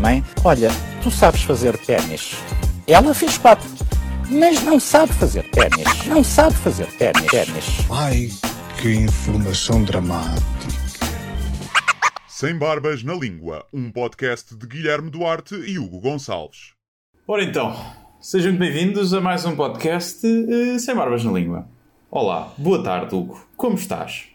Mãe, olha, tu sabes fazer ténis. Ela fez quatro, mas não sabe fazer ténis. Não sabe fazer ténis. ténis. Ai, que informação dramática. Sem Barbas na Língua, um podcast de Guilherme Duarte e Hugo Gonçalves. Ora então, sejam bem-vindos a mais um podcast eh, Sem Barbas na Língua. Olá, boa tarde, Hugo. Como estás?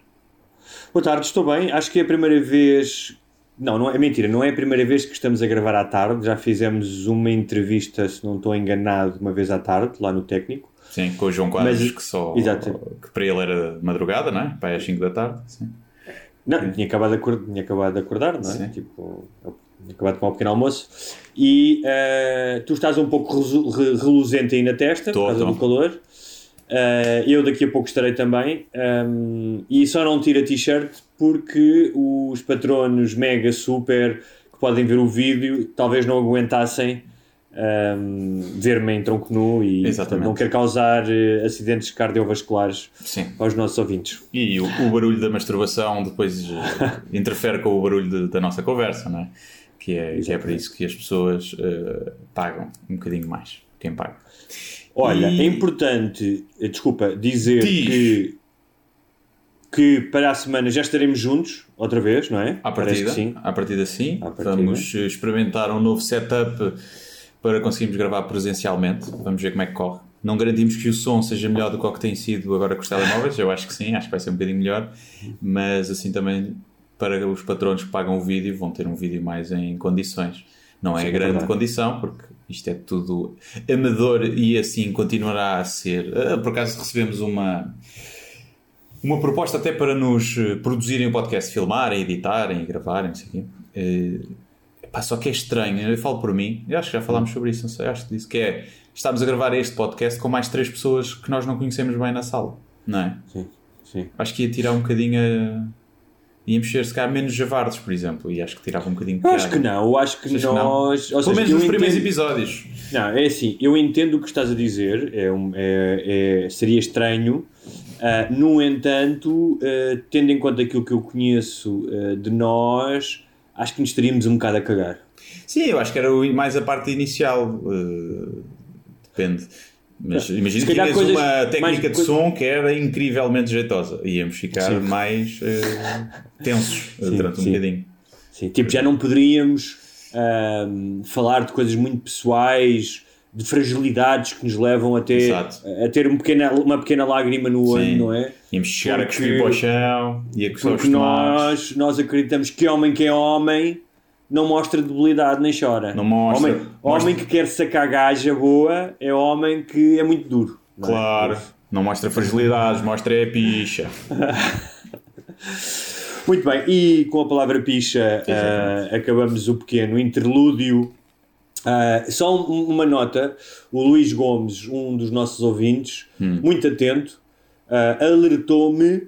Boa tarde, estou bem. Acho que é a primeira vez. Não, não é mentira, não é a primeira vez que estamos a gravar à tarde. Já fizemos uma entrevista, se não estou enganado, uma vez à tarde, lá no técnico. Sim, com o João Quadros, Mas- que só. Exato. que para ele era de madrugada, não é? Para às 5 da tarde. Sim. Não, tinha acabado de acordar, tinha acabado de acordar não é? Sim. Tipo, tinha acabado de tomar um pequeno almoço. E eh, tu estás um pouco reluzente aí na testa, Tô, por causa tô. do calor. Eh, eu daqui a pouco estarei também. Um, e só não tiro a t-shirt porque os patronos mega super que podem ver o vídeo talvez não aguentassem um, ver-me em tronco nu e portanto, não quero causar eh, acidentes cardiovasculares Sim. aos nossos ouvintes. E o, o barulho da masturbação depois eh, interfere com o barulho de- da nossa conversa, não é? Que é, que é para isso que as pessoas eh, pagam um bocadinho mais. Quem paga. Olha, E- é importante, eh, desculpa, dizer Diz. que, que para a semana já estaremos juntos, outra vez, não é? À partida, sim. à partida sim. À partida. Vamos eh, experimentar um novo setup para conseguirmos gravar presencialmente. Vamos ver como é que corre. Não garantimos que o som seja melhor do que o que tem sido agora com os telemóveis. Eu acho que sim, acho que vai ser um bocadinho melhor. Mas assim também para os patronos que pagam o vídeo vão ter um vídeo mais em condições. Não é Sim, a é grande verdade. condição, porque isto é tudo amador e assim continuará a ser. Ah, Por acaso recebemos uma, uma proposta até para nos eh, produzirem o podcast, filmarem, editarem e gravarem, não sei o quê. Eh, pá, só que é estranho, eu falo por mim, eu acho que já falámos sobre isso, não sei, acho que disse que é, estamos a gravar este podcast com mais três pessoas que nós não conhecemos bem na sala, não é? Sim, sim. Acho que ia tirar um bocadinho a... ia mexer se calhar menos javardos, por exemplo, e acho que tirava um bocadinho de acho que não, eu acho que Achas que não? nós. ou Pelo seja, menos nos primeiros entendo- episódios. Não, é assim, eu entendo o que estás a dizer, é um- é- é- seria estranho. ah, no entanto, ah, tendo em conta aquilo que eu conheço ah, de nós, acho que nos estaríamos um bocado a cagar. Sim, eu acho que era mais a parte inicial. depende. Mas imagina que tinhas coisas- uma técnica de coisa- som que era incrivelmente jeitosa. Íamos ficar Sim. mais eh, tensos eh, Sim, durante um sim. bocadinho. Sim, tipo, já não poderíamos ahm, falar de coisas muito pessoais, de fragilidades que nos levam até Exato. a ter um pequena, uma pequena lágrima no olho, não é? Íamos chegar a Porque- cuspir para o chão e a Porque nós, nós acreditamos que homem que é homem não mostra debilidade nem chora. Não mostra. Homem, Mostra- homem que quer sacar gaja boa é homem que é muito duro. não é? Claro. Não mostra fragilidades, mostra é picha. Muito bem, e com a palavra picha ah, acabamos o pequeno interlúdio. Ah, só um- uma nota: o Luís Gomes, um dos nossos ouvintes, muito atento, ah, alertou-me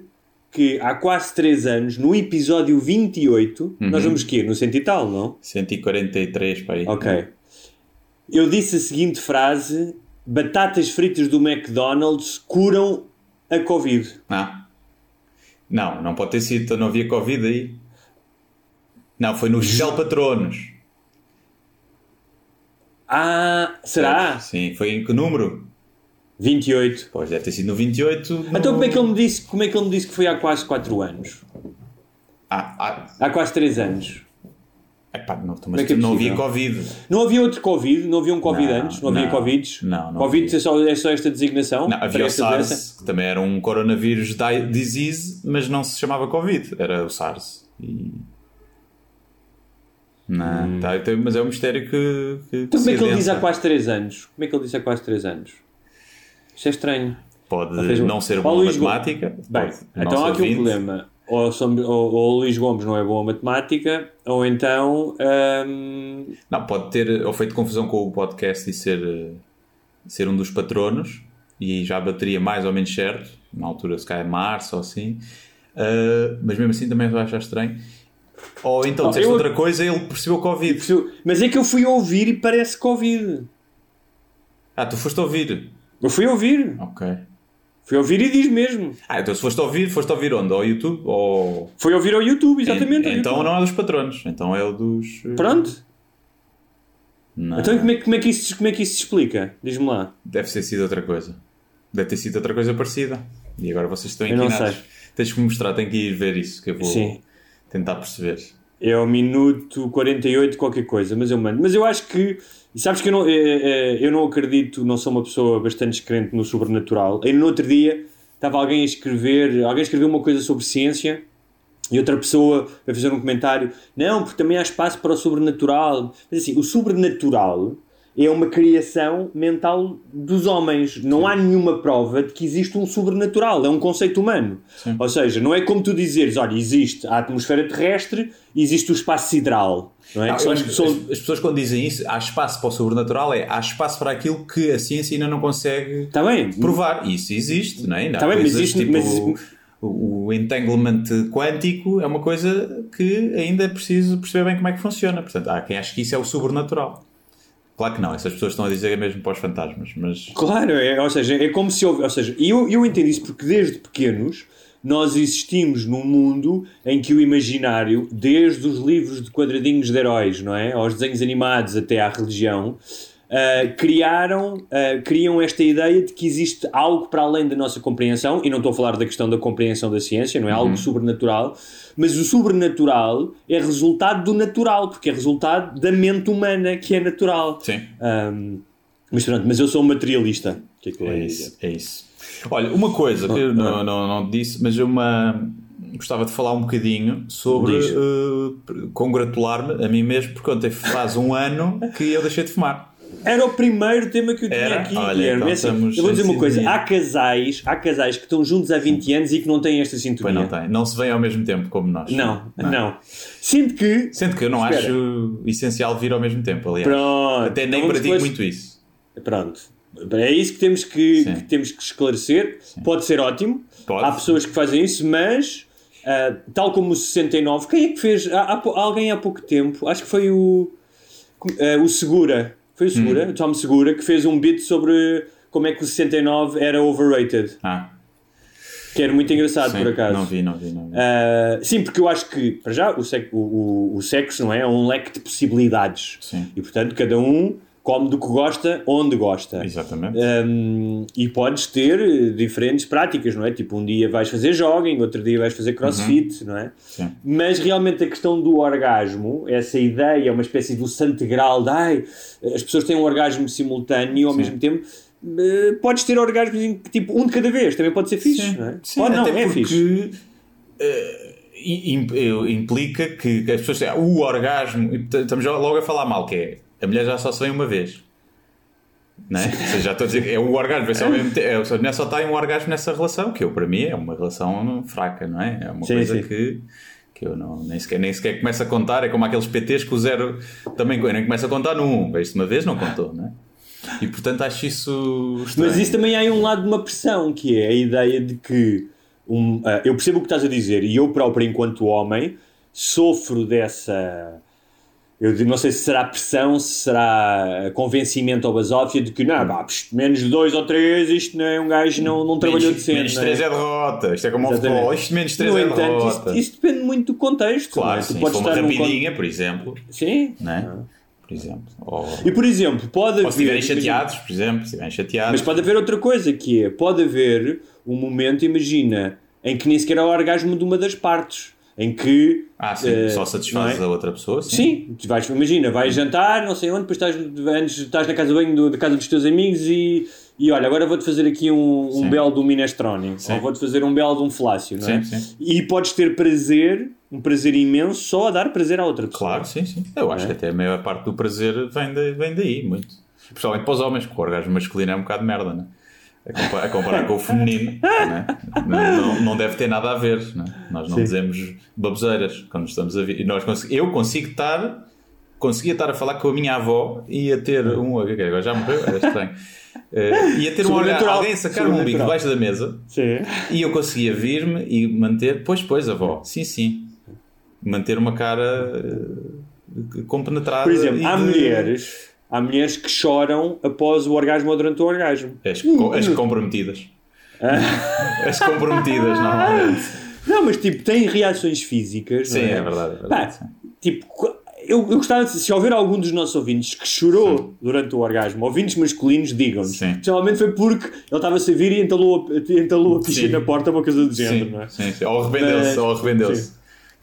que há quase 3 anos, no episódio 28, nós vamos que No cento e tal, não? 143 para aí. Ok. Eu disse a seguinte frase: batatas fritas do McDonald's curam a Covid. Ah. Não, não pode ter sido, não havia Covid aí. Não, foi no Gel Patronos. Ah, será? Sim, foi em que número? 28. Pois deve ter sido no 28. no- Então como é que ele me disse, como é que ele me disse que foi há quase 4 anos? Ah, ah, Há quase 3 anos. epá, não, mas é que é não havia? Covid. Não havia outro Covid? Não havia um Covid Não, antes? Não havia não. Covids? Não, não Covid havia. é só, é só esta designação? Não, havia o SARS, doença? que também era um coronavírus di- disease, mas não se chamava Covid, era o SARS. E... Não, tá, então, mas é um mistério que. que, Hum. Então como é que ele diz há quase 3 anos? Como é que ele disse há quase 3 anos? Isto é estranho. Pode seja, não ser Luís Gomes. matemática. Bem, então há aqui um problema. ou, são- ou- ou o Luís Gomes não é bom a matemática, ou então. hum, Não, pode ter ou feito confusão com o podcast e ser, eh, ser um dos patronos e já bateria mais ou menos certo, na altura se calhar março ou assim, Uh, mas mesmo assim também vai achar estranho. Ou então Não, disseste eu- outra coisa ele percebeu Covid. mas é que eu fui ouvir e parece Covid. Ah, tu foste ouvir. Eu fui ouvir. Ok. Fui ouvir e diz mesmo. Ah, então se foste ouvir, foste ouvir onde? Ao YouTube? Ou... Foi ouvir ao YouTube, exatamente. ao então YouTube. não é dos patronos, então é o dos. uh, Pronto. Não. Então como é, que- como, é que isso, como é que isso se explica? Diz-me lá. Deve ter sido outra coisa. Deve ter sido outra coisa parecida. E agora vocês estão Eu não inquinados. sei. Tens que me mostrar, tenho que ir ver isso, que eu vou Sim. tentar perceber. É ao minuto 48 qualquer coisa, mas eu mando. Mas eu acho que, sabes que eu não, eh, eh, eu não acredito, não sou uma pessoa bastante descrente no sobrenatural. E no outro dia estava alguém a escrever, alguém escreveu uma coisa sobre ciência e outra pessoa a fazer um comentário, não, porque também há espaço para o sobrenatural. Mas assim, o sobrenatural é uma criação mental dos homens. Não há nenhuma prova de que existe um sobrenatural. É um conceito humano. Ou seja, não é como tu dizeres, olha, existe a atmosfera terrestre e existe o espaço sideral. Não é? Não, são as acho as, as pessoas quando dizem isso, há espaço para o sobrenatural, é há espaço para aquilo que a ciência ainda não consegue Tá provar. Isso existe, não é? Ainda há Tá bem, mas isto- tipo mas- o, o entanglement quântico é uma coisa que ainda é preciso perceber bem como é que funciona. Portanto, há quem ache que isso é o sobrenatural. Claro que não, essas pessoas estão a dizer é mesmo para os fantasmas, mas Claro, é, ou seja, é como se houve. Ou seja, eu, eu entendo isso porque desde pequenos nós existimos num mundo em que o imaginário, desde os livros de quadradinhos de heróis, não é? Aos desenhos animados até à religião, ah, criaram, ah, criam esta ideia de que existe algo para além da nossa compreensão, e não estou a falar da questão da compreensão da ciência, não é algo sobrenatural, mas o sobrenatural é resultado do natural, porque é resultado da mente humana que é natural. sim, Ahm, mas pronto, mas eu sou um materialista. Que é que é isso, é isso. Olha, uma coisa que eu não, não, não disse, mas eu uma, gostava de falar um bocadinho sobre Diz. eh, congratular-me a mim mesmo, porque ontem faz um ano que eu deixei de fumar. Era o primeiro tema que eu tinha Era? aqui, Olha, Guilherme. então É assim, eu vou dizer uma coisa: há casais, há casais que estão juntos há 20 anos e que não têm esta Pois sintonia. não tem, não se vê ao mesmo tempo como nós. Não, não. Sinto que. Sendo que eu não Espera. acho essencial vir ao mesmo tempo, aliás. Pronto. Até nem então pratico depois- muito isso. Pronto. É isso que temos que, Sim. que temos que esclarecer. Pode ser ótimo. Pode. Há pessoas que fazem isso, mas ah, tal como o 69, quem é que fez? Há, há alguém há pouco tempo, acho que foi o, ah, o Segura. Foi o Segura, Hum. Tom Segura, que fez um beat sobre como é que o 69 era overrated. Ah, Que era muito engraçado, sim, por acaso. não vi, não vi, não vi. Ah, sim, porque eu acho que, para já, o, sec- o, o- o sexo não é? é um leque de possibilidades. Sim. E, portanto, cada um come do que gosta, onde gosta. Exatamente. Um, e podes ter eh, diferentes práticas, não é? Tipo, um dia vais fazer jogging, outro dia vais fazer crossfit, não é? Sim. Mas realmente a questão do orgasmo, essa ideia, uma espécie do santo grau de ai, as pessoas têm um orgasmo simultâneo ao mesmo tempo eh, podes ter orgasmos tipo um de cada vez, também pode ser fixe, não é? Sim, Pode não, é porque fixe. eh, implica que as pessoas têm o orgasmo, estamos logo a falar mal, que é a mulher já só se vê uma vez. Não é? Ou seja, já estou a dizer é o orgasmo. É, a mulher só está em um orgasmo nessa relação, que eu, para mim, é uma relação fraca, não é? É uma Sim, coisa sim. que, que eu não, nem, sequer, nem sequer começo a contar. É como aqueles PTs que o zero também nem começa a contar no 1. Vejo uma vez, não contou, não é? E portanto acho isso estranho. Mas isso também há aí um lado de uma pressão, que é a ideia de que um, ah, eu percebo o que estás a dizer, e eu próprio, enquanto homem, sofro dessa. Eu não sei se será pressão, se será convencimento ou basófia de que não, pá, menos de dois ou três, isto não é um gajo não, não trabalhou menos, decente. menos não é? 3 é derrota. Isto é como Exatamente. futebol. Isto menos 3 No é entanto, derrota. isso, isso depende muito do contexto. não Claro, é? sim, se for uma rapidinha, por exemplo. Sim. Não é? Por exemplo. Ou, E por exemplo, pode ou se estiverem haver. chateados, por exemplo. Se estiverem chateados. Mas pode haver outra coisa que é, pode haver um momento, imagina, em que nem sequer há o orgasmo de uma das partes, em que Ah, sim. eh, só satisfazes é? a outra pessoa. Sim. Sim, tu vais, imagina, vais jantar, não sei onde, depois estás, antes, estás na casa de banho da casa dos teus amigos e, e olha, agora vou-te fazer aqui um, um belo de um minestrone, Sim. ou vou-te fazer um belo de um falácio, não é? Sim, sim. E podes ter prazer, um prazer imenso, só a dar prazer à outra pessoa. Claro, sim, sim. Eu acho É. que até a maior parte do prazer vem, de- vem daí, muito. Principalmente para os homens, porque o orgasmo masculino é um bocado de merda, não é? A comparar, com o feminino, né? não, não, deve ter nada a ver. Né? Nós não Sim. dizemos baboseiras quando estamos a ver. E nós eu consigo estar, conseguia estar a falar com a minha avó e a ter um. ok, Agora já morreu, era estranho. Eh, ia ter um Sobrenatural. alguém sacar um umbigo Sobrenatural. debaixo da mesa Sim. e eu conseguia vir-me e manter. Pois, pois, avó, sim, sim. Manter uma cara eh, compenetrada. Por exemplo, há de- mulheres, há mulheres que choram após o orgasmo ou durante o orgasmo. As, as comprometidas. As comprometidas, normalmente. Não, mas tipo, têm reações físicas. Sim, não é? é verdade, é Pá, verdade, sim. tipo, eu, eu gostava de se houver algum dos nossos ouvintes que chorou durante o orgasmo, ouvintes masculinos, digam-nos. Sim. Especialmente foi porque ele estava-se a vir e entalou a, entalou a picha Sim. na porta, uma coisa do género, Sim, não é? sim, sim. Ou arrependeu-se, Mas- ou arrependeu-se.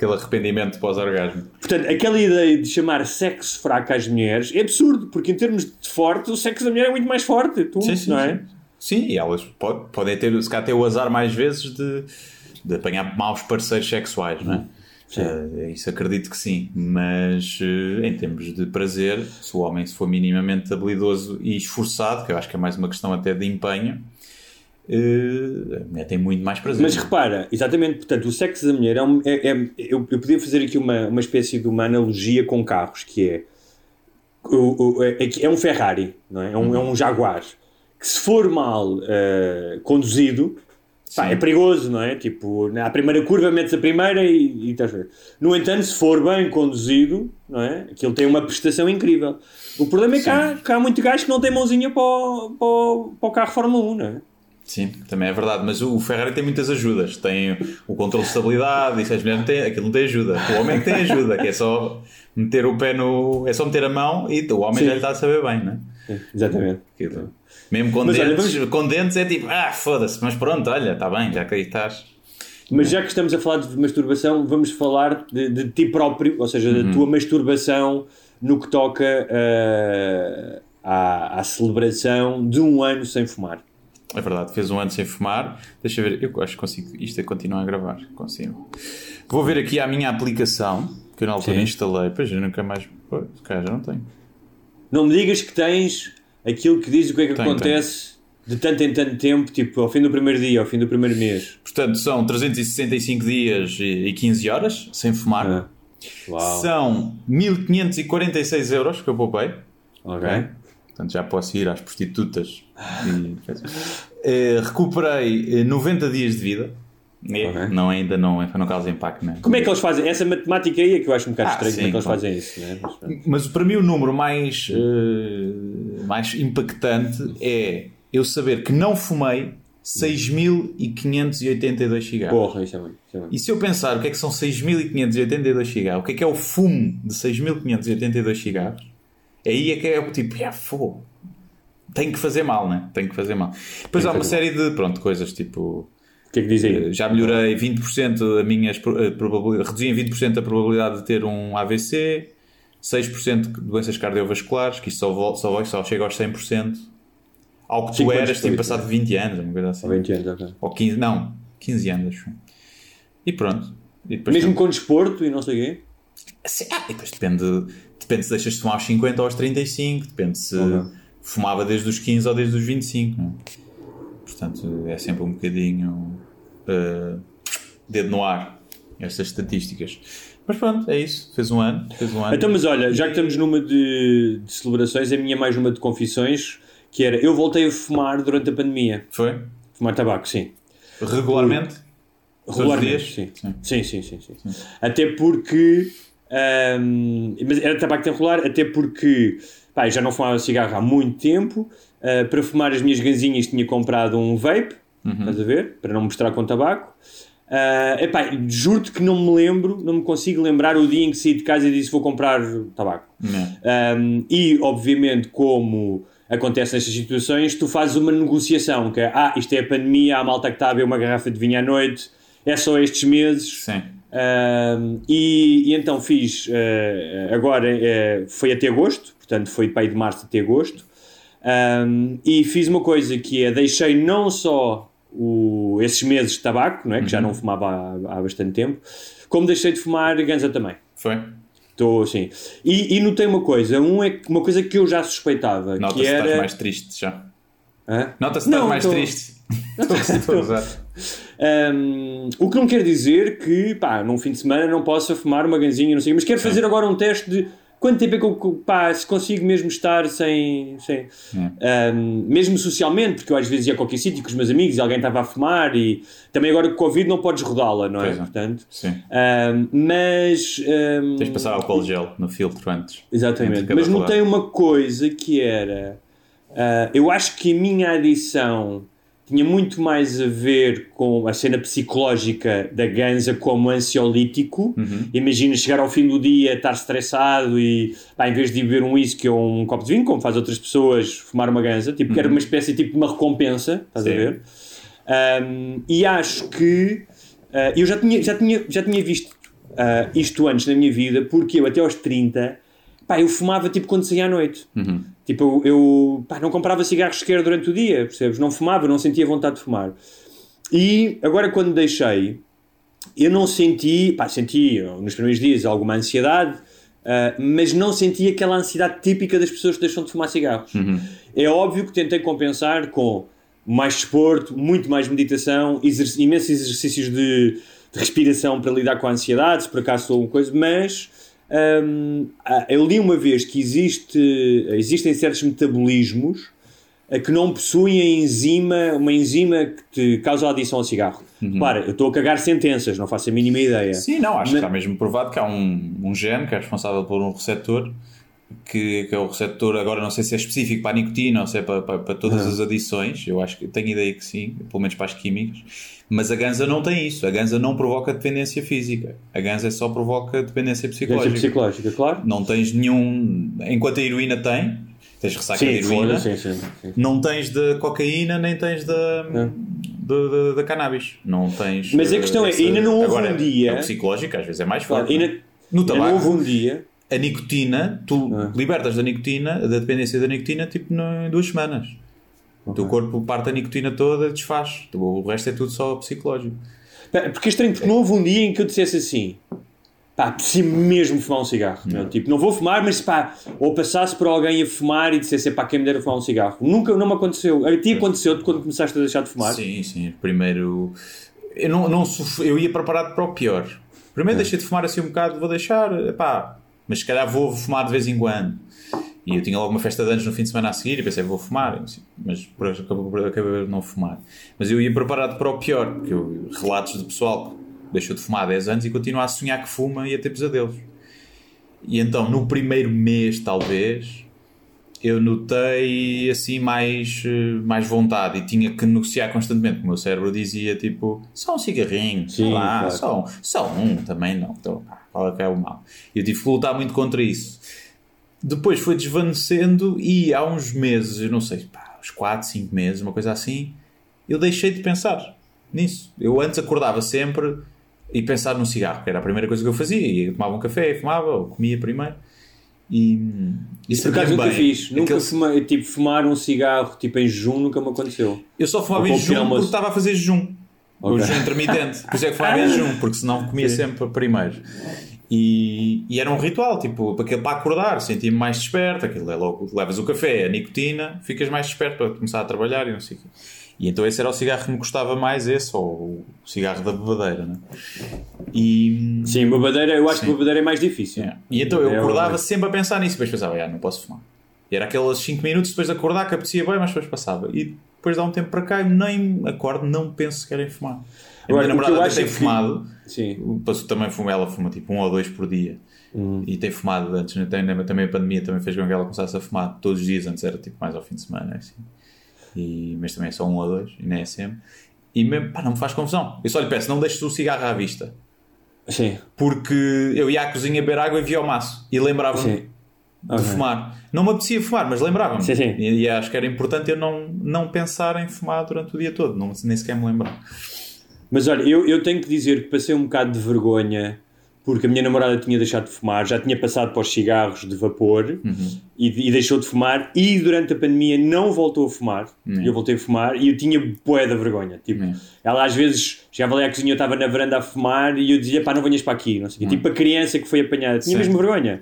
Aquele arrependimento pós-orgasmo. Portanto, aquela ideia de chamar sexo fraco às mulheres é absurdo, porque em termos de forte, o sexo da mulher é muito mais forte, tu, Sim, sim, não é? sim. Sim, e elas pod- podem ter, se calhar, ter o azar mais vezes de, de apanhar maus parceiros sexuais, não é? Eh, isso acredito que sim, mas eh, em termos de prazer, se o homem se for minimamente habilidoso e esforçado, que eu acho que é mais uma questão até de empenho, a mulher tem muito mais prazer. Mas é? repara, exatamente, portanto, o sexo da mulher é, um- é- é- eu, eu podia fazer aqui uma, uma espécie de uma analogia com carros, que é, o- o- é, é um Ferrari, não é? É um, é um Jaguar, que se for mal eh, conduzido, pá, é perigoso, não é? Tipo, na primeira curva metes a primeira e, e estás a ver. No entanto, se for bem conduzido, não é? Aquilo tem uma prestação incrível. O problema é que há, que há muito gajo que não tem mãozinha para o, para o- para o carro Fórmula 1, não é? Sim, também é verdade, mas o Ferrari tem muitas ajudas. Tem o controle de estabilidade, isso as mulheres não têm, aquilo não tem ajuda. O homem é que tem ajuda, que é só meter o pé no. é só meter a mão e o homem Sim. já lhe está a saber bem, não é? Exatamente. Aquilo. Mesmo com Mas olha, dentes, com dentes é tipo, ah, foda-se, mas pronto, olha, está bem, já que aí estás. Mas já que estamos a falar de masturbação, vamos falar de, de ti próprio, ou seja, Uhum. da tua masturbação no que toca eh, à, à celebração de um ano sem fumar. É verdade, fez um ano sem fumar. Deixa eu ver, eu acho que consigo. Isto é continuar a gravar. Consigo. Vou ver aqui a minha aplicação, que eu na altura Sim. instalei. Pois eu nunca mais. Se calhar já não tenho. Não me digas que tens aquilo que diz o que é que Tenho, acontece de tanto em tanto tempo, tipo ao fim do primeiro dia, ao fim do primeiro mês. Portanto, são 365 dias e e 15 horas sem fumar. Ah. Uau. São 1546 euros que eu poupei. Ok. Portanto, já posso ir às prostitutas. E... Eh, recuperei eh, 90 dias de vida. É, Ok. Não, ainda não, não causa impacto, né? Como é que eles fazem? Essa matemática aí é que eu acho um bocado Ah, estranho como é sim, que eles claro. fazem isso, né? Mas. Mas para mim o número mais, eh, mais impactante é eu saber que não fumei 6.582 cigarros. Porra, isso é muito. Isso é muito. E se eu pensar o que é que são 6.582 cigarros, o que é que é o fumo de 6.582 cigarros, aí é que é o tipo, ah, fogo. Tem que fazer mal, né? Tem que fazer mal. Depois Tem há uma série de pronto, coisas tipo. O que é que diz aí? eh, Já melhorei 20% a minhas pro- a probabilidade, reduzi em 20% a probabilidade de ter um AVC, 6% de doenças cardiovasculares, que isso só, vol- só, só chega aos 100%. Ao que tu eras, tipo, passado 20 anos, uma coisa assim. Há 20 anos, ok. Ou 15, não, 15 anos. acho. E pronto. E Mesmo tem- com desporto e não sei o quê? Sim, ah, e depois depende, depende se deixas de fumar aos 50 ou aos 35, depende se fumava desde os 15 ou desde os 25. não é? Portanto, é sempre um bocadinho uh, dedo no ar, estas estatísticas. Mas pronto, é isso. Fez um ano. Fez um ano. Então, mas olha, já que estamos numa de, de celebrações, a minha mais uma de confissões, que era, eu voltei a fumar durante a pandemia. Foi? Fumar tabaco, sim. Regularmente? Regularmente, dias? sim. Sim. Sim, sim, sim, sim. Até porque. Ahm, mas era tabaco de enrolar, até porque pá, já não fumava cigarro há muito tempo. ah, para fumar as minhas ganzinhas tinha comprado um vape, estás a ver? Para não misturar com tabaco. Ah, epá, juro-te que não me lembro, não me consigo lembrar o dia em que saí de casa e disse vou comprar tabaco. Um, e, obviamente, como acontece nestas situações, tu fazes uma negociação, que é, ah, isto é a pandemia, há a malta que está a beber uma garrafa de vinho à noite, é só estes meses. Sim. E, e então fiz, uh, agora uh, foi até agosto, portanto foi de pai de março até agosto, um, e fiz uma coisa que é, deixei não só o, esses meses de tabaco, não é, que já não fumava há, há bastante tempo, como deixei de fumar ganza também. Foi? Estou, sim. E, e notei uma coisa, um é uma coisa que eu já suspeitava, Nota-se que que estás era... mais triste já. Nota-se estás mais tô- triste. Estou-. Um, o que não quer dizer que, pá, num fim de semana não possa fumar uma ganzinha, não sei, mas quero fazer agora um teste de quanto tempo é que eu, pá, se consigo mesmo estar sem, sem um, mesmo socialmente, porque eu às vezes ia a qualquer sítio com os meus amigos e alguém estava a fumar e também agora com o Covid não podes rodá-la, não é? É. Portanto, Sim. um, mas um, Tens de passar álcool gel no filtro antes. Exatamente, mas rodada. notei uma coisa que era. ah, eu acho que a minha adição tinha muito mais a ver com a cena psicológica da ganza como ansiolítico. Uhum. Imagina chegar ao fim do dia, estar estressado e, pá, em vez de beber um whisky ou um copo de vinho, como faz outras pessoas, fumar uma ganza, tipo, que era uma espécie tipo, de uma recompensa, estás a Uhum. Sim. ver? Um, e acho que uh, eu já tinha, já tinha, já tinha visto uh, isto antes na minha vida, porque eu até aos 30 pá, eu fumava tipo quando saía à noite. Uhum. Tipo, eu, eu, pá, não comprava cigarros sequer durante o dia, percebes? Não fumava, não sentia vontade de fumar. E agora quando deixei, eu não senti, pá, senti nos primeiros dias alguma ansiedade, uh, mas não senti aquela ansiedade típica das pessoas que deixam de fumar cigarros. É óbvio que tentei compensar com mais desporto, muito mais meditação, exerc imensos exercícios de, de respiração para lidar com a ansiedade, se por acaso sou uma coisa, mas hum, ah, eu li uma vez que existe, existem certos metabolismos eh, que não possuem enzima, uma enzima que te causa a adição ao cigarro. Claro, eu estou a cagar sentenças, não faço a mínima ideia. Sim, não, acho Mas- que está mesmo provado que há um, um gene que é responsável por um receptor, que, que é o receptor, agora não sei se é específico para a nicotina ou se é para, para, para todas as adições, eu acho que tenho ideia que sim, pelo menos para as químicas, mas a ganza não tem isso, a ganza não provoca dependência física, a ganza só provoca dependência Dependência psicológica. psicológica, claro. Não tens nenhum. Enquanto a heroína tem, tens ressaca de Sim, heroína, foda, sim, sim, sim. não tens da cocaína nem tens da, da, da- cannabis. Não tens. Mas a questão é, essa- ainda não houve Agora, um dia- É o psicológico, às vezes é mais Claro, forte. ainda, não é? no ainda tabaco, não houve um dia. a nicotina, tu libertas da nicotina, da dependência da nicotina, tipo em duas semanas. O teu corpo parte a nicotina toda e desfaz. O resto é tudo só psicológico. Porque é estranho, porque não houve um dia em que eu dissesse assim: pá, preciso mesmo fumar um cigarro. Meu, tipo, não vou fumar, mas pá, ou passasse por alguém a fumar e dissesse, pá, quem me dera fumar um cigarro. Nunca, não me aconteceu. A ti aconteceu quando começaste a deixar de fumar? Sim, sim. Primeiro. Eu, não, não sof- eu ia preparado para o pior. Primeiro deixei de fumar assim um bocado, vou deixar, pá, mas se calhar vou fumar de vez em quando. E eu tinha logo uma festa de anos no fim de semana a seguir e pensei, vou fumar, mas por acabei por não fumar. Mas eu ia preparado para o pior, porque eu, relatos de pessoal que deixou de fumar há 10 anos e continua a sonhar que fuma e a ter pesadelos. E então, no primeiro mês, talvez, eu notei assim mais, eh, mais vontade e tinha que negociar constantemente. O meu cérebro dizia tipo, só um cigarrinho, Sim, lá, claro. só, um- só um também não. Então, qual é que é o mal? Eu tive que lutar muito contra isso. Depois foi desvanecendo e há uns meses, eu não sei, pá, uns 4, 5 meses, uma coisa assim, eu deixei de pensar nisso. Eu antes acordava sempre e pensar num cigarro, que era a primeira coisa que eu fazia. E eu tomava um café, fumava, ou comia primeiro. E, e Por acaso nunca bem. fiz. Nunca Aquele- fumei, tipo, fumar um cigarro tipo em jejum nunca me aconteceu. Eu só fumava em jejum porque estava a fazer jejum. O Ok. jejum intermitente. Por isso é que fumava em jejum, porque senão comia sempre primeiro. E, e era um ritual, tipo, para, para acordar, sentia-me mais desperto. Aquilo é logo, levas o café, a nicotina, ficas mais desperto para começar a trabalhar e não sei o quê. E então esse era o cigarro que me gostava mais, esse, ou o cigarro da bebadeira, né? E, Sim, babadeira, eu acho Sim. que babadeira é mais difícil. Yeah. E então eu É acordava horrível. sempre a pensar nisso, depois pensava, "Ah, não posso fumar. E era aqueles 5 minutos depois de acordar que apetecia bem, mas depois passava. E depois dá um tempo para cá e nem acordo, não penso sequer em fumar. A minha eu namorada acho tem é fumado, Sim. passou também fuma, ela fuma tipo um ou dois por dia. Uhum. E tem fumado antes, né? tem, também a pandemia também fez com que ela começasse a fumar todos os dias, antes era tipo mais ao fim de semana, assim. E, mas também é só um ou dois, e nem é sempre. E mesmo, pá, não me faz confusão. Eu só lhe peço, não deixes o cigarro à vista Sim. porque eu ia à cozinha beber água e via o maço e lembrava-me Sim. de Ok. fumar. Não me apetecia fumar, mas lembrava-me. Sim, sim. E, e acho que era importante eu não, não pensar em fumar durante o dia todo, não, nem sequer me lembrar. Mas olha, eu, eu tenho que dizer que passei um bocado de vergonha porque a minha namorada tinha deixado de fumar, já tinha passado para os cigarros de vapor Uhum. e, e deixou de fumar e durante a pandemia não voltou a fumar. Uhum. Eu voltei a fumar e eu tinha bué da vergonha. Tipo, Uhum. ela às vezes chegava ali à cozinha, eu estava na varanda a fumar e eu dizia, pá, não venhas para aqui. Não sei quê. Tipo a criança que foi apanhada, tinha Uhum. Sim. mesmo vergonha.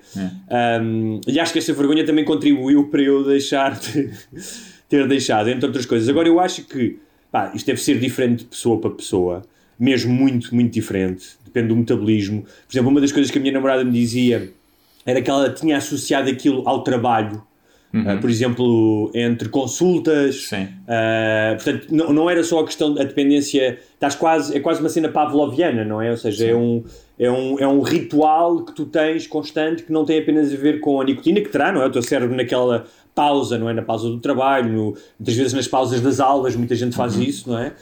Um, e acho que essa vergonha também contribuiu para eu deixar de, ter deixado, entre outras coisas. Agora, eu acho que pá, isto deve ser diferente de pessoa para pessoa, mesmo muito, muito diferente. Depende do metabolismo. Por exemplo, uma das coisas que a minha namorada me dizia era que ela tinha associado aquilo ao trabalho. Uh, por exemplo, entre consultas, Sim. uh, portanto, não, não era só a questão da dependência, estás quase, é quase uma cena pavloviana, não é? Ou seja, é um, é, um, é um ritual que tu tens constante que não tem apenas a ver com a nicotina, que terá, não é? O teu cérebro naquela pausa, não é? Na pausa do trabalho, no, muitas vezes nas pausas das aulas, muita gente faz isso, não é?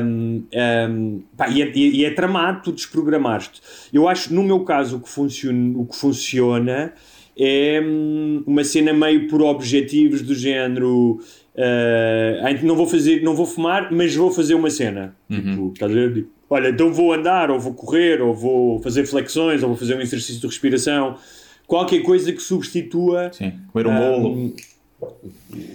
Um, um, pá, e, é, e é tramado tu desprogramaste. Eu acho, no meu caso, o que funciona, o que funciona é hum, uma cena meio por objetivos do género uh, não vou fazer, não vou fumar, mas vou fazer uma cena. Tipo, estás a ver? Olha, então vou andar, ou vou correr, ou vou fazer flexões, ou vou fazer um exercício de respiração, qualquer coisa que substitua Sim. Comer um bolo.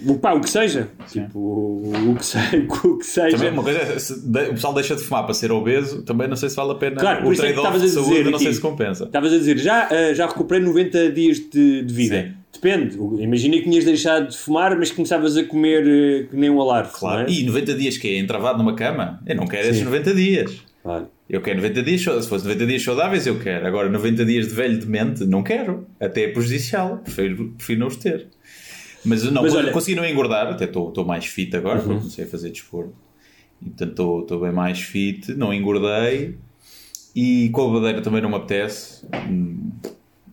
o, pá, o que seja. Tipo, o, o que, se, o que seja. Também uma coisa é, o pessoal deixa de fumar para ser obeso, também não sei se vale a pena. Claro, o é trade-off estavas de saúde, dizer não sei se compensa. Estavas a dizer, já, ah, já recuperei 90 dias de, de vida. Sim. Depende. Imagina que tinhas deixado de fumar, mas começavas a comer eh, que nem um alarve. Claro. é? E 90 dias que é entravado numa cama? Eu não quero esses 90 dias. Claro. Eu quero 90 dias, se fosse 90 dias saudáveis, eu quero. Agora, 90 dias de velho demente, não quero. Até é prejudicial. Prefiro, prefiro não os ter. Mas não, Mas olha- consegui não engordar, até estou mais fit agora, porque comecei a fazer desporto. E portanto estou- bem mais fit, não engordei. E com a babadeira também não me apetece. Hum,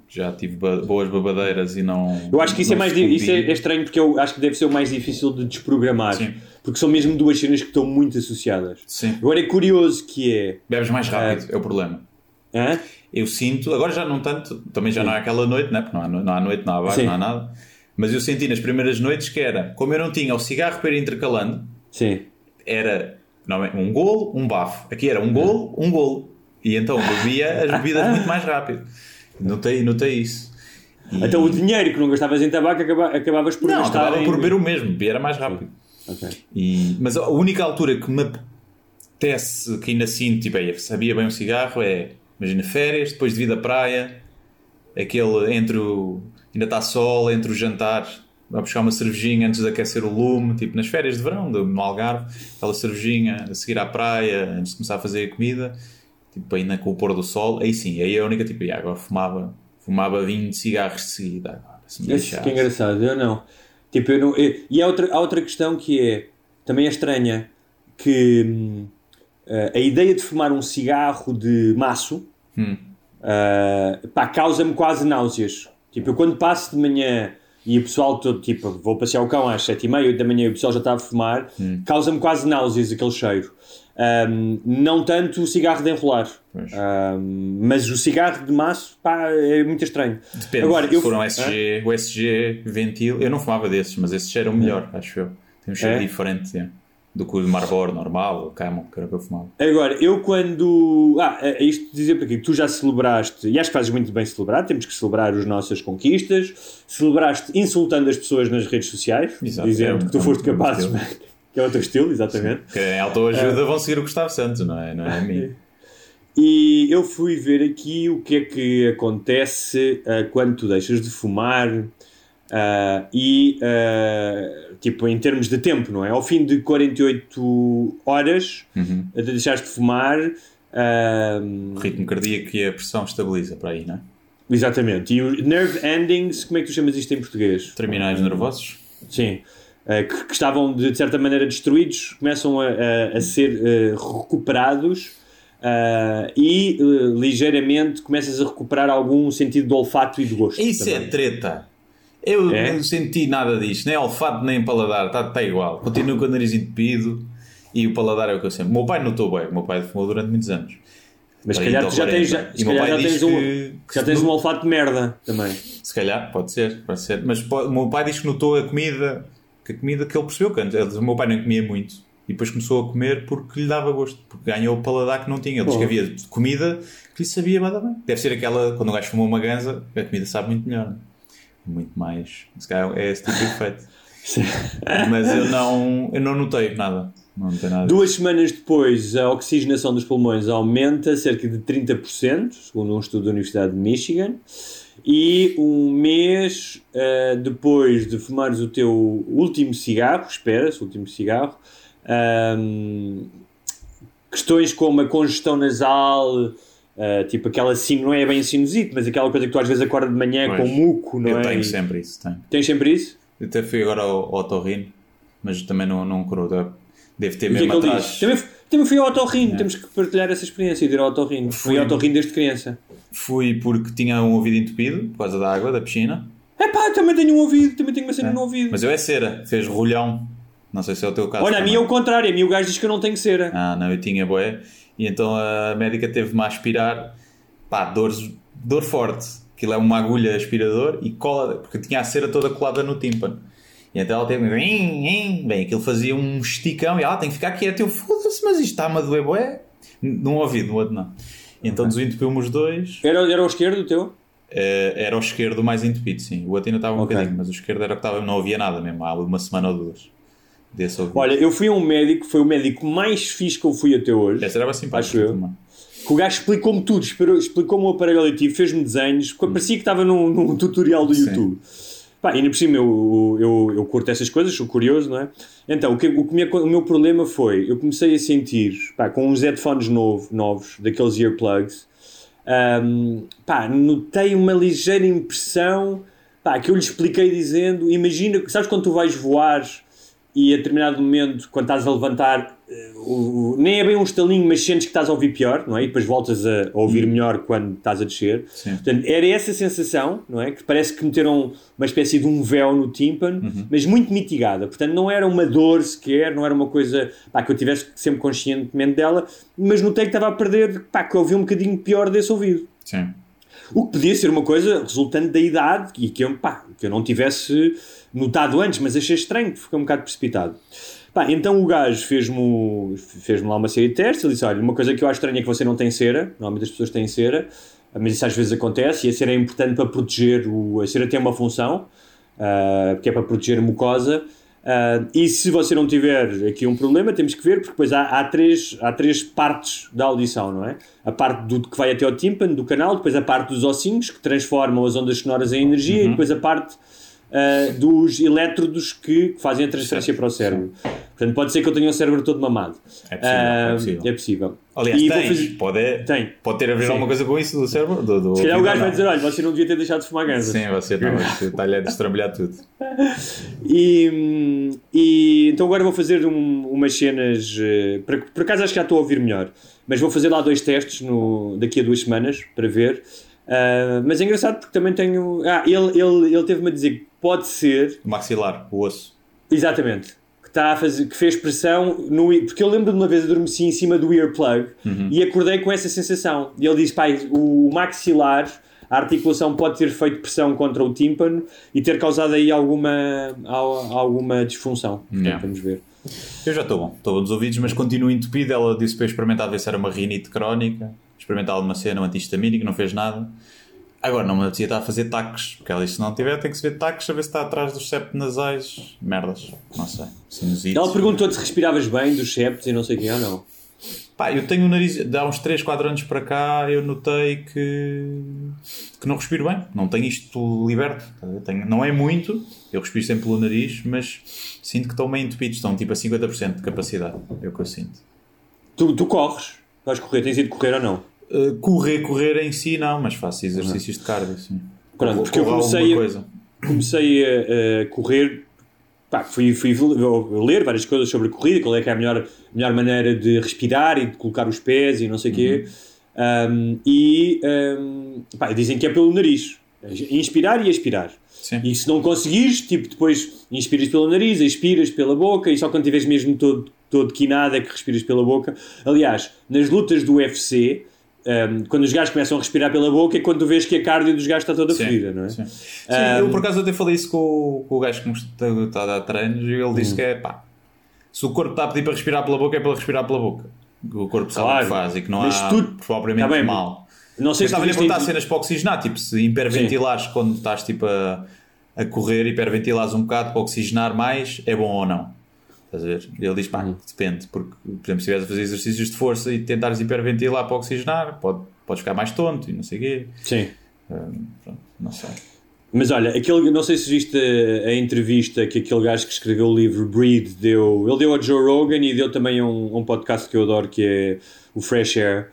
Já tive ba- boas babadeiras e não. Eu acho que isso, é, mais, isso é, é estranho porque eu acho que deve ser o mais difícil de desprogramar. Sim. Porque são mesmo duas cenas que estão muito associadas. Sim. Agora é curioso que é. Bebes mais rápido, é o problema. hã? eu sinto, agora já não tanto, também já não há aquela noite, né? porque não há, não há noite, não há bar, Sim. não há nada. Mas eu senti nas primeiras noites que era, como eu não tinha o cigarro para ir intercalando, Sim. era não, é, um golo, um bafo. Aqui era um golo, um golo. E então bebia as bebidas muito mais rápido. Notei, notei isso. E- Então o dinheiro que não gastavas em tabaco acaba- acabavas por não, gastar acabava em... por beber o mesmo, beber era mais rápido. Ok. E- mas a única altura que me apetece, que ainda sinto, tipo, é, sabia bem um cigarro, é, imagina, férias, depois de vir da praia, aquele entre o. ainda está sol, entre o jantar, vai buscar uma cervejinha antes de aquecer o lume, tipo, nas férias de verão, do- no Algarve, aquela cervejinha a seguir à praia, antes de começar a fazer a comida, tipo, ainda com o pôr do sol, aí sim, aí é a única, tipo, e agora fumava, fumava 20 cigarros de seguida, agora, se me Esse que é engraçado, eu não. Tipo, eu não e e há outra, há outra questão que é também é estranha que hum, a ideia de fumar um cigarro de maço Hum. eh, pá, causa-me quase náuseas. Tipo, eu quando passo de manhã e o pessoal todo, tipo, vou passear o cão às 7h30, 8 da manhã e o pessoal já está a fumar, Hum. causa-me quase náuseas aquele cheiro. Ahm, não tanto o cigarro de enrolar. Ahm, mas o cigarro de maço, pá, é muito estranho. Depende, Agora, se eu- for um? SG, o SG Ventil, eu não fumava desses, mas esses cheiram melhor, acho eu. Tem um cheiro É? diferente é, do que o de Marlboro normal, o Camel, que era o que eu fumava. Agora, eu quando. Ah, é isto de dizer para aqui, tu já celebraste, e acho que fazes muito bem celebrar, temos que celebrar as nossas conquistas. Celebraste insultando as pessoas nas redes sociais, Exato, dizendo é um- que tu é um- foste é um capaz. Que é o teu estilo, exatamente. Que em autoajuda vão seguir o Gustavo Santos, não é? Não é a mim. E eu fui ver aqui o que é que acontece ah, quando tu deixas de fumar ah, e, ah, tipo, em termos de tempo, não é? Ao fim de 48 horas Uhum. de deixares de fumar. ah, O ritmo cardíaco e a pressão estabiliza para aí, não é? Exatamente. E o nerve endings, como é que tu chamas isto em português? Terminais nervosos. Sim. Eh, que, que estavam de, certa maneira destruídos, começam a, a- a ser eh, recuperados ah, e eh, ligeiramente começas a recuperar algum sentido de olfato e de gosto. Isso também. é treta. Eu É? não senti nada disto, nem olfato nem paladar, está tá igual. Continuo com o nariz entupido e o paladar é o que eu sempre. O meu pai notou bem, o meu pai fumou durante muitos anos. Mas calhar tu já tens, já, 40. se o meu calhar já tens, um, que- já tens um olfato de merda também. Se calhar, pode ser, pode ser. Mas o meu pai diz que notou a comida, que a comida que ele percebeu que antes. O meu pai não comia muito e depois começou a comer porque lhe dava gosto, porque ganhou o paladar que não tinha. Ele diz que havia comida que lhe sabia bada bem. Deve ser aquela, quando o gajo fumou uma ganza, a comida sabe muito melhor. não é? Muito mais. Se calhar é esse tipo de efeito. Mas eu não, eu não notei nada. Não notei nada. Duas semanas depois, a oxigenação dos pulmões aumenta cerca de 30%, segundo um estudo da Universidade de Michigan. E um mês uh, depois de fumares o teu último cigarro, espera-se, o último cigarro, um, questões como a congestão nasal, Uh, tipo aquela assim, não é bem sinusite, mas aquela coisa que tu às vezes acorda de manhã Pois. com muco, não eu é? tenho sempre isso. Tenho. Tens sempre isso? Eu até fui agora ao, ao mas também não, não curou. Deve ter é mesmo ele atrás. Também, também fui ao otorrino, temos que partilhar essa experiência de ir ao otorrino. Fui Fui. ao otorrino desde criança. Fui porque tinha um ouvido entupido por causa da água, da piscina. É pá, também tenho um ouvido, também tenho uma cena no ouvido. Mas eu é cera, fez rolhão. Não sei se é o teu caso. Olha, a também. mim é o contrário, a mim o gajo diz que eu não tenho cera. Ah, não, eu tinha boé. E então a médica teve-me a aspirar, pá, dores, dor forte. Aquilo é uma agulha aspirador e cola, porque tinha a cera toda colada no tímpano. E então ela teve bem, aquilo fazia um esticão e ela tem que ficar quieta. Eu foda-se, mas isto está-me a doer, boé. Num ouvido, no outro não. Então desentupiu-me os dois. Era, era o esquerdo o teu? Eh, era o esquerdo mais entupido, sim. O outro ainda estava um Ok. bocadinho, mas o esquerdo era que estava, não havia nada mesmo, há uma semana ou duas. Desse ouvido. Olha, eu fui a um médico, foi o médico mais fixe que eu fui até hoje. Essa era simpática Acho eu. também. Que o gajo explicou-me tudo, explicou- explicou-me o aparelho auditivo, fez-me desenhos, que parecia que estava num, num tutorial do Sim. YouTube. Pá, ainda por cima eu, eu, eu curto essas coisas, sou curioso, não é? Então, o, que, o, que o meu problema foi, eu comecei a sentir, pá, com uns headphones novo, novos, daqueles earplugs, ahm, pá, notei uma ligeira impressão, pá, que eu lhe expliquei dizendo, imagina, sabes quando tu vais voar e a determinado momento, quando estás a levantar, o- nem é bem um estalinho, mas sentes que estás a ouvir pior, não é? E depois voltas a, ouvir melhor quando estás a descer. Sim. Portanto, era essa sensação, não é? Que parece que meteram uma espécie de um véu no tímpano, mas muito mitigada. Portanto, não era uma dor sequer, não era uma coisa pá, que eu tivesse sempre conscientemente dela, mas notei que estava a perder, pá, que eu ouvi um bocadinho pior desse ouvido. Sim. O que podia ser uma coisa resultante da idade e que eu, pá, que eu não tivesse notado antes, mas achei estranho, que ficou um bocado precipitado. Pá, então o gajo fez-me fez lá uma série de testes. Ele disse: Olha, uma coisa que eu acho estranha é que você não tem cera. Normalmente as pessoas têm cera, mas isso às vezes acontece. E a cera é importante para proteger. O, a cera tem uma função, ah, que é para proteger a mucosa. Ah, e se você não tiver aqui um problema, temos que ver, porque depois há, há, três, há três partes da audição, não é? A parte do que vai até ao tímpano, do canal, depois a parte dos ossinhos, que transformam as ondas sonoras em energia, e depois a parte ah, dos elétrodos que, fazem a transferência Certo, para o cérebro. Portanto, pode ser que eu tenha o cérebro todo mamado. É possível, Ah, é possível. é possível. Aliás, E tens, fazer- pode, Tem. pode ter a ver Sim. alguma coisa com isso do cérebro? Do, do Se calhar o gajo vai dizer: Olha, você não devia ter deixado de fumar ganzas. Sim, você não, você está-lhe a destrambelhar tudo. E, e então agora vou fazer um- umas cenas. eh, Por, por acaso acho que já estou a ouvir melhor, mas vou fazer lá dois testes no, daqui a duas semanas para ver. Ah, mas é engraçado porque também tenho. Ah, ele, ele, ele teve-me a dizer que pode ser, O maxilar, o osso. exatamente, que, está a fazer, que fez pressão no. Porque eu lembro de uma vez adormeci em cima do earplug e acordei com essa sensação. E ele disse: pai, o maxilar. A articulação pode ter feito pressão contra o tímpano e ter causado aí alguma, al- alguma disfunção. Portanto, Yeah. Vamos ver. Eu já estou bom, estou bom dos ouvidos, mas continuo entupido. Ela disse para experimentar ver se era uma rinite crónica, experimentar alguma cena, um antihistamínico, não fez nada. Agora não me apetecia estar a fazer taques, porque ela disse: se não tiver, tem que se ver taques a ver se está atrás dos septos nasais. Merdas, não sei. Ela perguntou-te se respiravas bem dos septos e não sei o que ou não. Pá, eu tenho o nariz, há uns 3, 4 anos para cá, eu notei que, que não respiro bem, não tenho isto liberto. ver? Tenho- não é muito, eu respiro sempre pelo nariz, mas sinto que estão meio entupidos, estão tipo a 50% de capacidade, é o que eu sinto. Tu, tu corres, vais correr, tens ido correr ou não? Uh, correr, correr em si não, mas faço exercícios de cardio, sim. Pronto, porque eu comecei a-. Comecei a, a correr, pá, fui, fui ler várias coisas sobre a corrida, qual é que é a melhor, melhor maneira de respirar e de colocar os pés e não sei o quê. Um, e um, pá, dizem que é pelo nariz. Inspirar e expirar. Sim. E se não conseguires, tipo, depois inspiras pelo nariz, expiras pela boca e só quando estiveres mesmo todo, todo quinado é que respiras pela boca. Aliás, nas lutas do UFC, um, quando os gajos começam a respirar pela boca é quando vês que a cardio dos gajos está toda Sim, fodida, não é? Sim, Sim, Um, eu por acaso até falei isso com, o- com o gajo que me está, está a dar treinos e ele disse Hum. que é pá, se o corpo está a pedir para respirar pela boca é para respirar pela boca. O corpo sabe o Claro. que faz e que não Mas há tu- propriamente Tá mal. Não sei Eu se estava a perguntar em- cenas para oxigenar, tipo se hiperventilares quando estás tipo a, a correr, hiperventilares um bocado para oxigenar mais, é bom ou não? Estás a ver? Ele diz, pá, Uhum. depende, porque, por exemplo, se estiveres a fazer exercícios de força e tentares hiperventilar para oxigenar, pode, podes ficar mais tonto e não sei o quê. Sim. Hum, pronto. Não sei. Mas olha, aquele, não sei se viste a, a entrevista que aquele gajo que escreveu o livro Breed deu. Ele deu a Joe Rogan e deu também a um, um podcast que eu adoro que é o Fresh Air.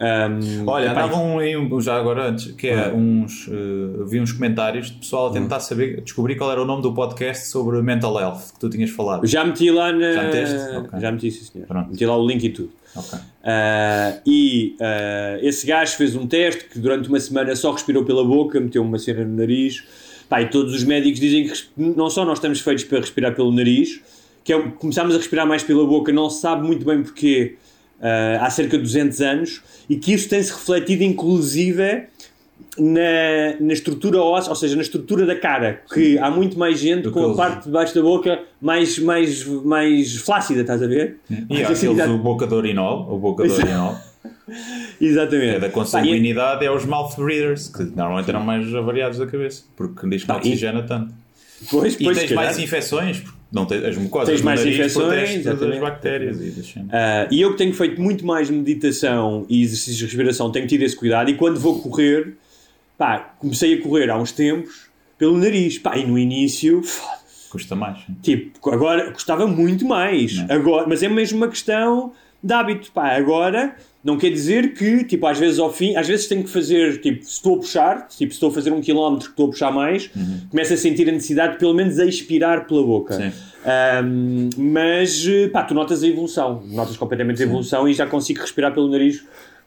Um, Olha, andavam aí, já agora antes, que é uns. eh, vi uns comentários de pessoal a tentar saber, descobrir qual era o nome do podcast sobre mental health que tu tinhas falado. já meti lá na. Já meteste? Ok. Já meti, sim, senhor. Pronto. Meti lá o link e tudo. Ok. Ah, e ah, esse gajo fez um teste que durante uma semana só respirou pela boca, meteu uma cera no nariz. Pá, e todos os médicos dizem que não só nós estamos feitos para respirar pelo nariz, que é, começámos a respirar mais pela boca, não se sabe muito bem porquê ah, há cerca de 200 anos, e que isso tem-se refletido inclusive na, na estrutura óssea, ou seja, na estrutura da cara, que há muito mais gente Do com a parte de baixo da boca mais, mais, mais flácida, estás a ver? E há aqueles, o boca de urinol, o boca de Exato. urinol, Exatamente. é da e- consanguinidade, é os mouth breathers, que normalmente eram mais avariados da cabeça, porque diz que não e- oxigena tanto. Pois, E pois, tens se calhar. mais infecções, porque não tens, as mucosas Tens mais nariz infecções, das bactérias e das. Ah, e eu que tenho feito muito mais meditação e exercícios de respiração, tenho tido esse cuidado. E quando vou correr, pá, comecei a correr há uns tempos pelo nariz. Pá, e no início, Custa mais. sim. tipo, agora custava muito mais. Não. Agora, mas é mesmo uma questão de hábito. Pá, agora não quer dizer que, tipo, às vezes ao fim, às vezes tenho que fazer, tipo, se estou a puxar, tipo, se estou a fazer um quilómetro que estou a puxar mais, começo a sentir a necessidade de pelo menos a expirar pela boca. Sim. Ahm, mas, pá, tu notas a evolução, notas completamente a evolução e já consigo respirar pelo nariz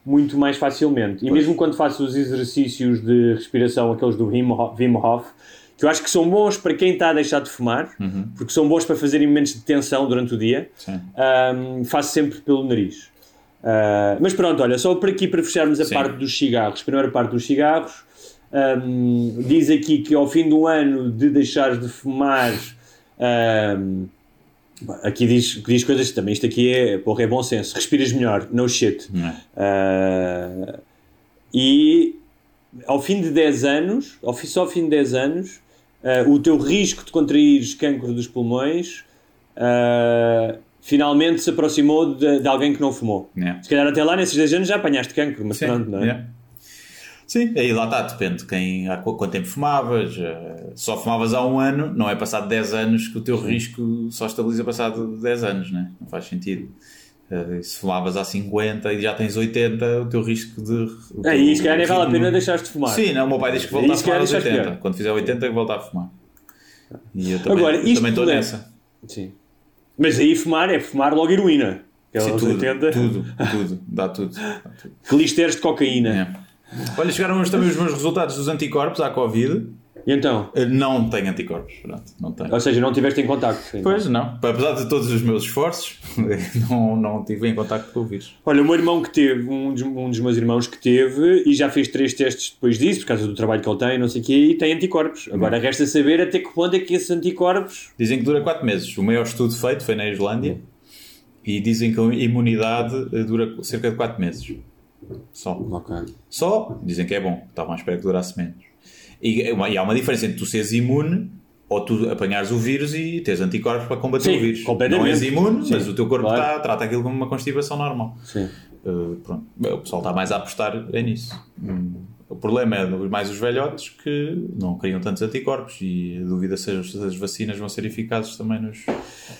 muito mais facilmente. E mesmo quando faço os exercícios de respiração, aqueles do Wim Hof, que eu acho que são bons para quem está a deixar de fumar, porque são bons para fazer momentos de tensão durante o dia, ahm, faço sempre pelo nariz. Ah, mas pronto, olha, só por aqui para fecharmos a Sim. parte dos cigarros, primeira parte dos cigarros, ahm, diz aqui que ao fim do ano de deixares de fumar, ahm, aqui diz, diz coisas também, isto aqui é, porra, é bom senso, respiras melhor, no shit. Não? Ah, e ao fim de 10 anos, ao fim, só ao fim de 10 anos, ah, o teu risco de contrair cancro dos pulmões ah, finalmente se aproximou de, de alguém que não fumou. É. Se calhar até lá nesses 10 anos já apanhaste cancro, mas Sim, pronto, não é? é. Sim, aí lá está, depende de quem, há qu- quanto tempo fumavas. eh, Só fumavas há um ano, não é passado 10 anos que o teu risco só estabiliza passado 10 anos, né? não faz sentido. Eh, Se fumavas há 50 e já tens 80, o teu risco de. o É, teu e se calhar nem vale a pena deixares de fumar. Sim, não, o meu pai diz que volta a fumar aos deixaste 80. pior. Quando fizer 80, que volta a fumar. E eu também, Agora, eu também estou leva- nessa. Sim. Mas aí fumar é fumar logo heroína. Sim, tudo, 80, tudo, tudo, dá tudo. Dá tudo. clisteres de cocaína. É. Olha, chegaram hoje também os meus resultados dos anticorpos à Covid. E então? Eu Não tenho anticorpos, pronto, não tenho. Ou seja, não estiveste em contacto. então. Pois não, apesar de todos os meus esforços, não, não tive em contacto com o vírus. Olha, o meu irmão que teve, um dos, um dos meus irmãos que teve, e já fez três testes depois disso, por causa do trabalho que ele tem, não sei o quê, e tem anticorpos. Agora resta saber até que ponto é que esses anticorpos. Dizem que dura 4 meses. O maior estudo feito foi na Islândia e dizem que a imunidade eh, dura cerca de 4 meses. Só. Ok. Só dizem que é bom, estavam à espera que durasse menos. E, e há uma diferença entre tu seres imune ou tu apanhares o vírus e teres anticorpos para combater Sim, o vírus. Não és imune, Sim, mas o teu corpo claro. tá- trata aquilo como uma constipação normal. Uh, pronto. O pessoal está mais a apostar é nisso. Hum, O problema é mais os velhotes que não criam tantos anticorpos e a dúvida se as, se as vacinas vão ser eficazes também nos.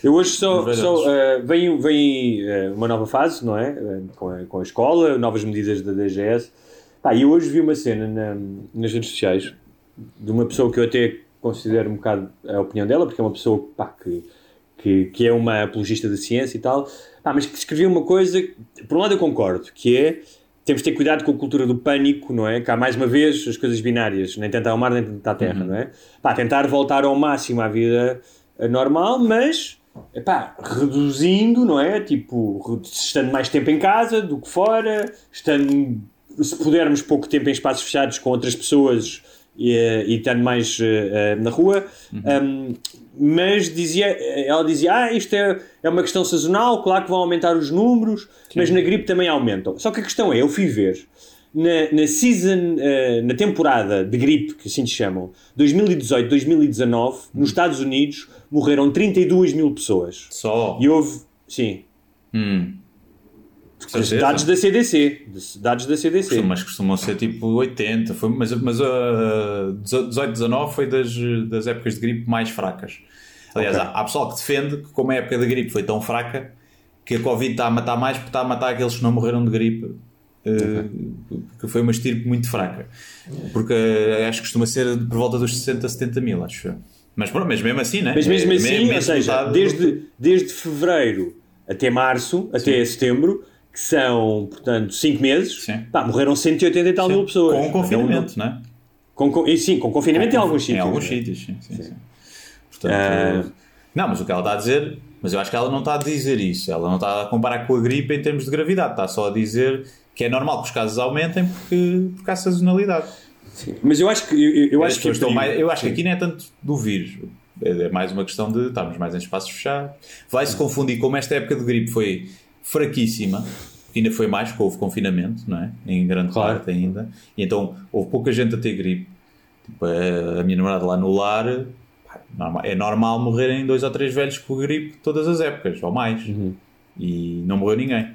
Eu hoje só, só eh, vem, vem eh, uma nova fase, não é? Eh, com, a, com a escola, novas medidas da DGS. Pá, e hoje vi uma cena na- nas redes sociais de uma pessoa que eu até considero um bocado a opinião dela, porque é uma pessoa pá, que, que, que é uma apologista da ciência e tal, pá, mas que escrevia uma coisa, por um lado eu concordo, que é temos de ter cuidado com a cultura do pânico, não é? Que há mais uma vez as coisas binárias, nem tanto ao mar nem tanto à terra, não é? Pá, tentar voltar ao máximo à vida eh, normal, mas epá, reduzindo, não é? Tipo, estando mais tempo em casa do que fora, estando, se pudermos, pouco tempo em espaços fechados com outras pessoas e, estando mais eh, eh, na rua. Um, mas dizia, ela dizia: Ah, isto é, é uma questão sazonal, claro que vão aumentar os números, mas na gripe também aumentam. Só que a questão é: eu fui ver. Na, na season, eh, na temporada de gripe, que assim se chamam, 2018-2019, nos Estados Unidos, morreram 32 mil pessoas. Só. E houve, sim, Hum. Certeza. Dados da CDC. Dados da CDC. Mas costumam ser tipo 80, foi, mas, mas uh, 18, 19 foi das, das épocas de gripe mais fracas. Aliás, Ok. há, há pessoal que defende que, como a época da gripe foi tão fraca, que a Covid está a matar mais porque está a matar aqueles que não morreram de gripe, uh, que foi uma estirpe muito fraca. Porque uh, acho que costuma ser por volta dos 60, 70 mil, acho eu. Mas, pronto, mas mesmo assim, né? Mas mesmo É, assim, menos ou seja, desde, desde fevereiro até março, até setembro, que são, portanto, 5 meses, Sim. pá, morreram 180 e tal mil pessoas. Com o confinamento, não é? Com, com, e sim, com confinamento em alguns Em sítios. alguns né? sítios, sim. sim, sim. Portanto, Ah. Não, mas o que ela está a dizer, mas eu acho que ela não está a dizer isso. Ela não está a comparar com a gripe em termos de gravidade. Está só a dizer que é normal que os casos aumentem porque, porque há sazonalidade. Sim. Mas eu acho que. Eu, eu acho que, estão mais- eu acho que sim. aqui não é tanto do vírus. É é mais uma questão de estarmos mais em espaços fechados. Vai-se confundir, como esta época de gripe foi fraquíssima, ainda foi mais, porque houve confinamento, não é? Em grande Claro. parte ainda. E então houve pouca gente a ter gripe. Tipo, a, minha namorada lá no lar, é normal morrerem dois ou três velhos com gripe todas as épocas, ou mais. E não morreu ninguém.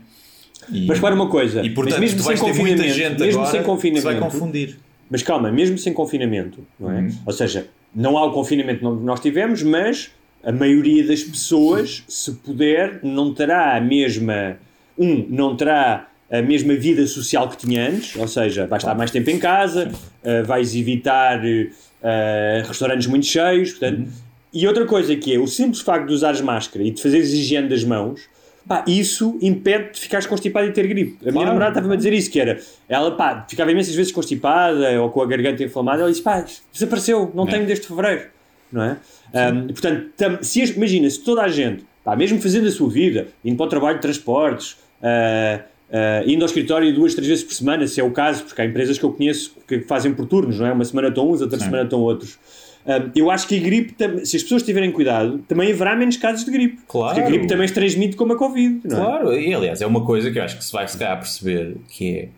E, Uhum. Mas para uma coisa, e portanto, mesmo sem confinamento, gente mesmo sem que se vai confinamento, confundir. Mas calma, mesmo sem confinamento, não é? Uhum. Ou seja, não há o confinamento que nós tivemos, mas a maioria das pessoas, se puder, não terá a mesma. Um, não terá a mesma vida social que tinha antes, ou seja, vai estar mais tempo em casa, uh, vais evitar uh, restaurantes muito cheios, portanto. Uhum. E outra coisa que é o simples facto de usares máscara e de fazeres higiene das mãos, pá, isso impede de ficares constipado e ter gripe. A minha Claro. namorada estava-me a dizer isso, que era, ela pá, ficava imensas vezes constipada ou com a garganta inflamada, ela disse, pá, desapareceu, não É. tenho desde fevereiro, não é? Um, portanto, tam- se, imagina, se toda a gente, pá, mesmo fazendo a sua vida, indo para o trabalho de transportes, ah, ah, indo ao escritório duas, três vezes por semana, se é o caso, porque há empresas que eu conheço que fazem por turnos, não é? Uma semana estão uns, outra Sim. semana estão outros. Um, eu acho que a gripe, se as pessoas tiverem cuidado, também haverá menos casos de gripe. Claro. Porque a gripe também se transmite como a Covid, não é? Claro, e aliás, é uma coisa que eu acho que se vai se calhar perceber que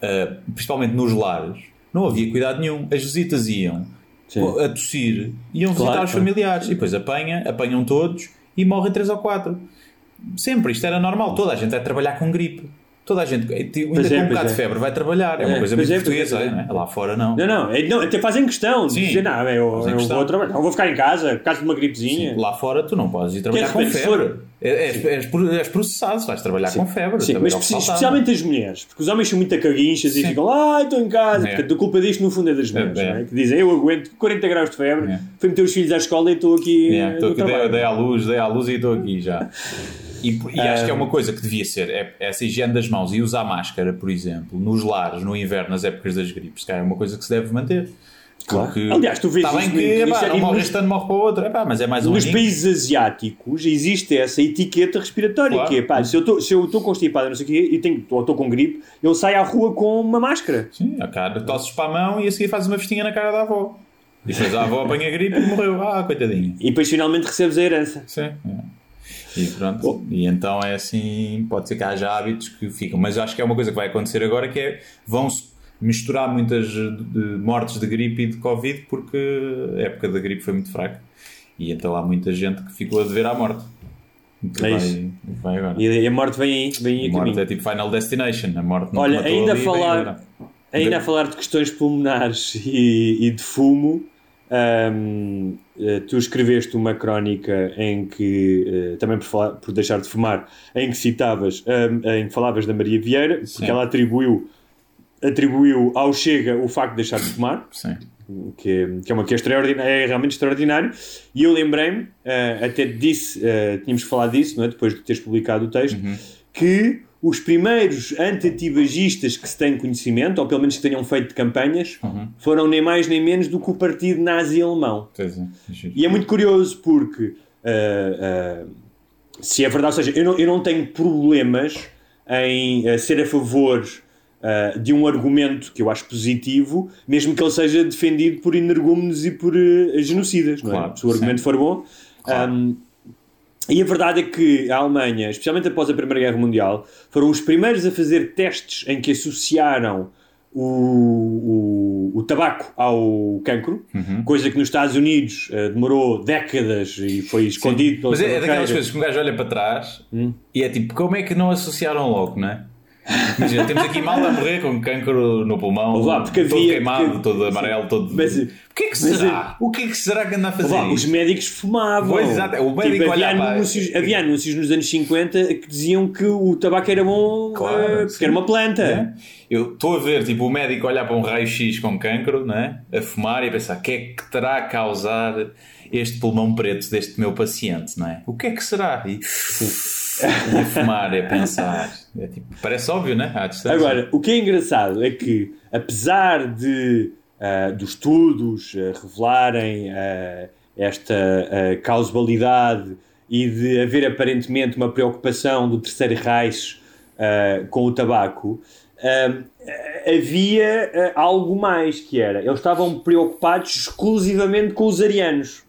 é, uh, principalmente nos lares, não havia cuidado nenhum. As visitas iam Sim. a tossir, iam visitar Claro, os familiares e depois apanha, apanham todos e morrem três ou quatro. Sempre, isto era normal. Toda a gente vai trabalhar com gripe. Toda a gente, ainda com é, um bocado de é. febre, vai trabalhar. É uma É, coisa pois muito é, é, portuguesa. é. é? Lá fora não. Não, não, é- não, até fazem questão de Sim. dizer, não, eu, eu questão. vou trabalhar, não vou ficar em casa, por causa de uma gripezinha. Lá fora tu não podes ir trabalhar de com febre. És, és, pro- és processado, vais trabalhar com febre. Sim, mas especialmente as mulheres, porque os homens são muito caguinchas e Sim. ficam lá, ah, estou em casa. Portanto, a culpa disto no fundo é das mulheres, que dizem, eu aguento 40 graus de febre, fui meter os filhos à escola e estou aqui. Eh, estou aqui, dei, trabalho." dei à luz, dei à luz e estou aqui já. E, e acho que é uma coisa que devia ser é, essa higiene das mãos e usar máscara, por exemplo, nos lares, no inverno, nas épocas das gripes, calhar é uma coisa que se deve manter. Claro. Aliás, tu vês Está bem que epá, isso é- não morre este ano, morre para o outro, epá, mas é mais um Nos aninho. países asiáticos existe essa etiqueta respiratória, Claro. que é, pá, se eu estou- se eu estou constipado, não sei o quê, e tenho, ou estou com gripe, eu saio à rua com uma máscara. Sim, a cara, tosses para a mão e a seguir fazes uma festinha na cara da avó. E depois a avó apanha gripe e morreu. Ah, coitadinha. E depois finalmente recebes a herança. Sim. é. E pronto. E então é assim, pode ser que haja hábitos que ficam. Mas acho que é uma coisa que vai acontecer agora que é vão-se misturar muitas mortes de gripe e de Covid porque a época da gripe foi muito fraca. E então há muita gente que ficou a dever à morte. Que É vai, isso. vai agora. E a morte vem aí, vem aí a a morte caminho. é tipo Final Destination. A morte não Olha, ainda a falar, ainda a falar de questões pulmonares e, e de fumo, hum, eh, tu escreveste uma crónica em que, eh, também por, falar- por deixar de fumar, em que citavas, hum, em que falavas da Maria Vieira, porque Sim. ela atribuiu, atribuiu ao Chega o facto de deixar de fumar. Sim. que, é- que é uma que é, extraordinário, é realmente extraordinário. E eu lembrei-me, eh, até disse, eh, tínhamos falado disso, não é? depois de teres publicado o texto, Uhum. que os primeiros anti-tabagistas que se tem conhecimento, ou pelo menos que tenham feito campanhas, Uhum. foram nem mais nem menos do que o partido nazi alemão. É. E é muito curioso porque ah, ah, se é verdade, ou seja, eu não, eu não tenho problemas em ah, ser a favor de um argumento que eu acho positivo, mesmo que ele seja defendido por energúmenos e por genocidas, não é? Claro, Se o argumento sim. for bom. Claro. Um, e a verdade é que a Alemanha, especialmente após a Primeira Guerra Mundial, foram os primeiros a fazer testes em que associaram o, o, o tabaco ao cancro, Uhum. coisa que nos Estados Unidos eh, demorou décadas e foi escondido pela Mas é, é daquelas coisas que um gajo olha para trás Hum. e é tipo, como é que não associaram logo, não é? Imagina, temos aqui malta a morrer com cancro no pulmão, Ouve lá, porque todo havia- queimado, porque- todo amarelo, todo. Mas- o que é que será? O que é que será que anda a fazer? Os médicos fumavam. Pois, exato, o médico Tipo, havia, para- anúncios, havia anúncios nos anos 50 que diziam que o tabaco era bom Claro, sim. porque era uma planta. É? Eu estou a ver tipo, o médico olhar para um raio-x com cancro, né? a fumar e a pensar: o que é que terá a causar este pulmão preto deste meu paciente? Não é? O que é que será? E, a fumar, a pensar. É, tipo, parece óbvio, né? Agora, o que é engraçado é que, apesar de ah, dos estudos ah, revelarem ah, esta causalidade e de haver aparentemente uma preocupação do Terceiro Reich com o tabaco, havia algo mais que era, eles estavam preocupados exclusivamente com os arianos.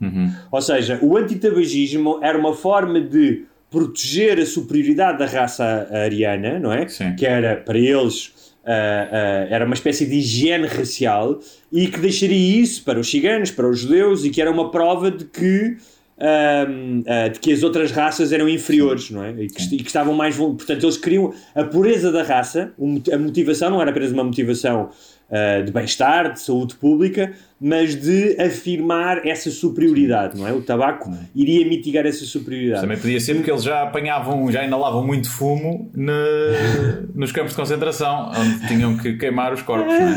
Ou seja, o antitabagismo era uma forma de proteger a superioridade da raça ariana, não é? Sim. Que era, para eles, ah, ah, era uma espécie de higiene racial e que deixaria isso para os ciganos, para os judeus e que era uma prova de que ah, de que as outras raças eram inferiores, não é? E que, e que estavam mais portanto eles queriam a pureza da raça, a motivação não era apenas uma motivação de bem-estar, de saúde pública, mas de afirmar essa superioridade, não é? O tabaco iria mitigar essa superioridade. Também podia ser porque eles já apanhavam, já inalavam muito fumo nos campos de concentração, onde tinham que queimar os corpos, não é?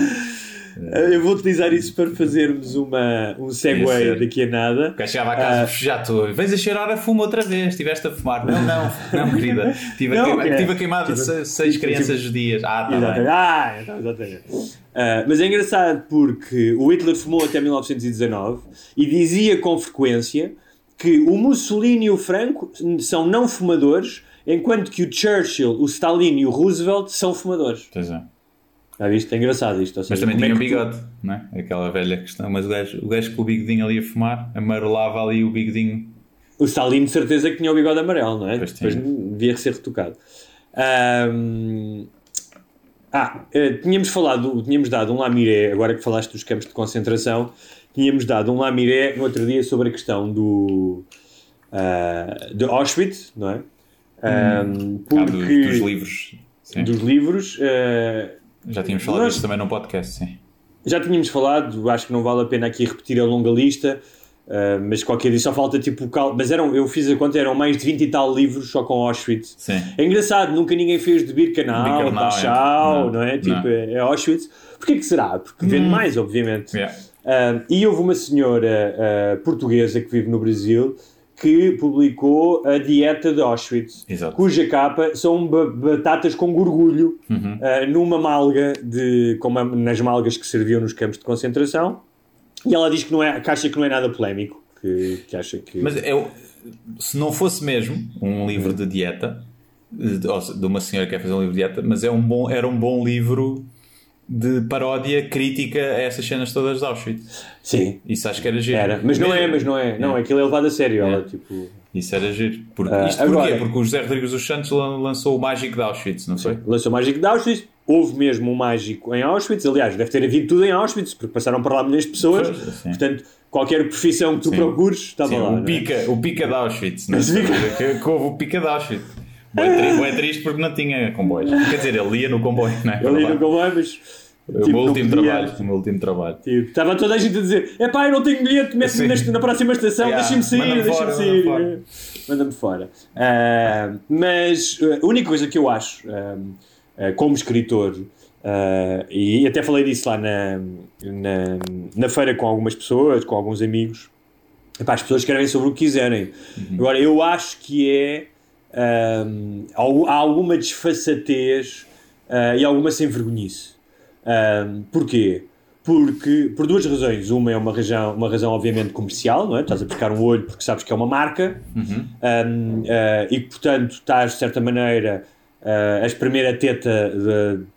Ah, Eu vou utilizar isso para fazerres uma, um segue daqui a nada. Gajo chegava a casa, Ah. já estou, vens a cheirar a fumo outra vez, estiveste a fumar. Não, não, não, querida. Tive, Não, a, queima, é. tive a queimar Tipo, seis, seis crianças judias. Ah, tá Exatamente. bem. Ah, então, exatamente. Ah, mas é engraçado porque o Hitler fumou até 1919 e dizia com frequência que o Mussolini e o Franco são não fumadores, enquanto que o Churchill, o Stalin e o Roosevelt são fumadores. Pois é. Já viste? É engraçado isto. ou Mas seja, também é tinha um que tu- bigode, não é? Aquela velha questão. Mas o gajo, o gajo com o bigodinho ali a fumar, amarelava ali o bigodinho. O Stalin de certeza que tinha o bigode amarelo, não é? Pois Depois tinha. devia ser retocado. Ahm, Ah, eh, tínhamos falado, tínhamos dado um lamiré, agora que falaste dos campos de concentração, tínhamos dado um lamiré no outro dia sobre a questão do ah, de Auschwitz, não é? Ahm, Ah, dos, porque dos livros. Sim. dos livros eh, Já tínhamos falado Nós- disso também no podcast, sim. já tínhamos falado, acho que não vale a pena aqui repetir a longa lista, ah, mas qualquer dia só falta tipo cal... Mas eram, eu fiz a conta, eram mais de 20 e tal livros só com Auschwitz. Sim. É engraçado, nunca ninguém fez de Birkenau, Dachau, é. não. Não, é? Tipo, não. é é Auschwitz. Porquê que será? Porque vende mais, obviamente. Yeah. Ah, e houve uma senhora ah, portuguesa que vive no Brasil que publicou a dieta de Auschwitz, Exato. cuja capa são ba- batatas com gorgulho Uhum. ah, numa malga de, como nas malgas que serviam nos campos de concentração. E ela diz que não é, que acha que não é nada polémico, que, que acha que Mas eu, se não fosse mesmo um livro de dieta, de, ou seja, de uma senhora que quer fazer um livro de dieta, mas é um bom, era um bom livro de paródia crítica a essas cenas todas de Auschwitz. sim, Isso acho que era giro. era, mas não é, mas não é, não, aquilo é levado a sério, ela tipo Isso era giro. Porque, Ah, isto agora- porquê? Porque o José Rodrigues dos Santos lan- lançou o Mágico de Auschwitz, não foi? lançou o Mágico de Auschwitz. Houve mesmo um mágico em Auschwitz. Aliás, deve ter havido tudo em Auschwitz, porque passaram para lá milhões de pessoas. Sim. Portanto, qualquer profissão que tu Sim. procures estava Sim, lá. o, é? pica, o pica de Auschwitz. Não que houve o pica de Auschwitz. Bué tri- bué triste porque não tinha comboios. Quer dizer, ele ia no comboio, não é? Eu li no comboio, mas. O tipo, meu não último podia. trabalho. O meu último trabalho. Tipo, estava toda a gente a dizer: é pá, eu não tenho bilhete, mete-me na, próxima estação, Yeah, deixa-me sair, deixa-me sair. manda-me fora. Ah, mas ah, a única coisa que eu acho, ah, como escritor, ah, e até falei disso lá na, na, na feira com algumas pessoas, com alguns amigos, epá, as pessoas escrevem sobre o que quiserem. Agora, eu acho que é. Ah, há alguma desfaçatez ah, e alguma sem-vergonhice. Um, porquê? Porque, por duas razões. Uma é uma razão, uma razão obviamente comercial, não é? Estás a buscar um olho porque sabes que é uma marca um, uh, e que, portanto, estás, de certa maneira, uh, a espremer a teta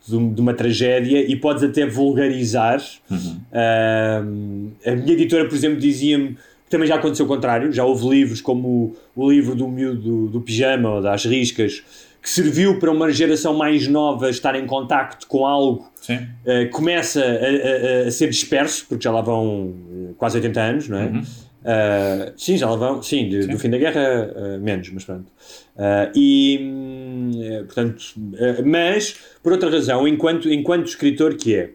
de, de, uma tragédia e podes até vulgarizar. Um, a minha editora, por exemplo, dizia-me também já aconteceu o contrário. Já houve livros como o, o livro do miúdo do, do pijama ou das riscas que serviu para uma geração mais nova estar em contacto com algo Sim. Uh, começa a, a- a ser disperso, porque já lá vão uh, quase 80 anos, não é? Uh, sim, já lá vão, sim, de, do fim da guerra, uh, menos, mas pronto. E, hum, eh, portanto, mas, por outra razão, enquanto, enquanto escritor que é,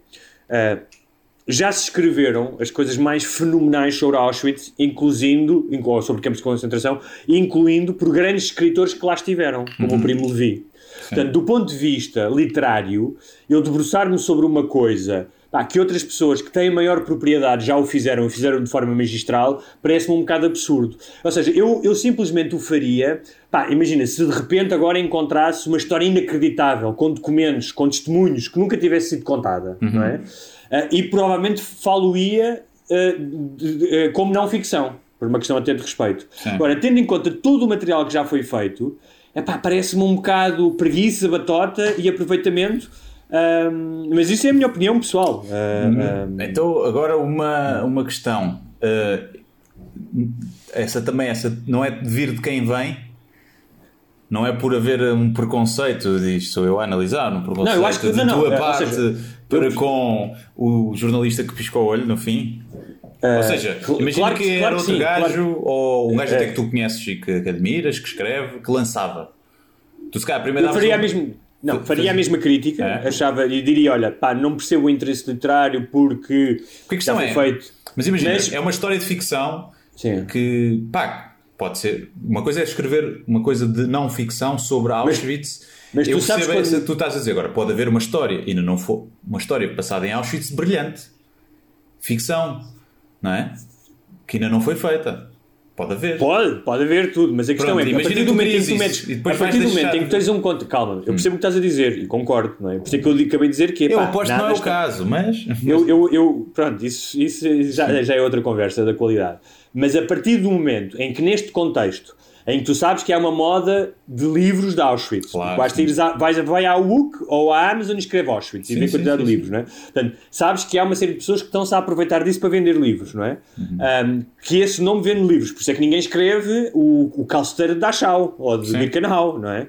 já se escreveram as coisas mais fenomenais sobre Auschwitz, incluindo, sobre campos de concentração, incluindo por grandes escritores que lá estiveram, como uhum. o Primo Levi. Portanto, do ponto de vista literário, eu debruçar-me sobre uma coisa pá, que outras pessoas que têm maior propriedade já o fizeram e fizeram de forma magistral, parece-me um bocado absurdo. Ou seja, eu, eu simplesmente o faria. Pá, imagina, se de repente agora encontrasse uma história inacreditável, com documentos, com testemunhos, que nunca tivesse sido contada, uhum. não é? Uh, e provavelmente falo-ia uh, como não ficção, por uma questão até de respeito. Sim. Agora, tendo em conta todo o material que já foi feito, parece-me um bocado preguiça, batota e aproveitamento um, mas isso é a minha opinião pessoal. Um... Então, agora uma, uma questão. Uh, essa também, essa não é de vir de quem vem, não é por haver um preconceito, diz, sou eu a analisar, um preconceito não, eu acho que, de não, tua não, parte seja, para com o jornalista que piscou o olho no fim. Uh, ou seja, imagina claro que, que, era outro sim, gajo, claro. ou um gajo até que tu conheces e que, que, admiras, que escreve, que lançava. Tu se calhar primeiro eu faria um... mesmo não, faria a mesma crítica, é. achava e diria: olha, pá, não percebo o interesse literário porque, porque a questão é, feito. Mas imagina, mas... é uma história de ficção Sim. que, pá, pode ser. Uma coisa é escrever uma coisa de não ficção sobre Auschwitz. Mas, mas eu tu sabes quando... tu estás a dizer agora, pode haver uma história, ainda não for uma história passada em Auschwitz brilhante. Ficção, não é? Que ainda não foi feita. Pode haver. Pode, pode haver tudo, mas a questão Pronto, é que a partir do momento em que tu metes, a partir do momento em que tens um conto, calma, eu percebo hum. o que estás a dizer e concordo, não é? Por isso é que eu acabei de dizer que Eu pá, aposto que não é o está... caso, mas. Eu, eu, eu, pronto, isso, isso já, já é outra conversa da qualidade. Mas a partir do momento em que neste contexto em que tu sabes que há uma moda de livros de Auschwitz. Claro, vais, ir, vais vai à UC ou à Amazon e escreve Auschwitz sim, e vê quantidade sim, de livros, não é? Portanto, sabes que há uma série de pessoas que estão-se a aproveitar disso para vender livros, não é? Uhum. Um, que esse nome vende livros, por isso é que ninguém escreve o, o calceteiro de Dachau ou de Birkenau, não é?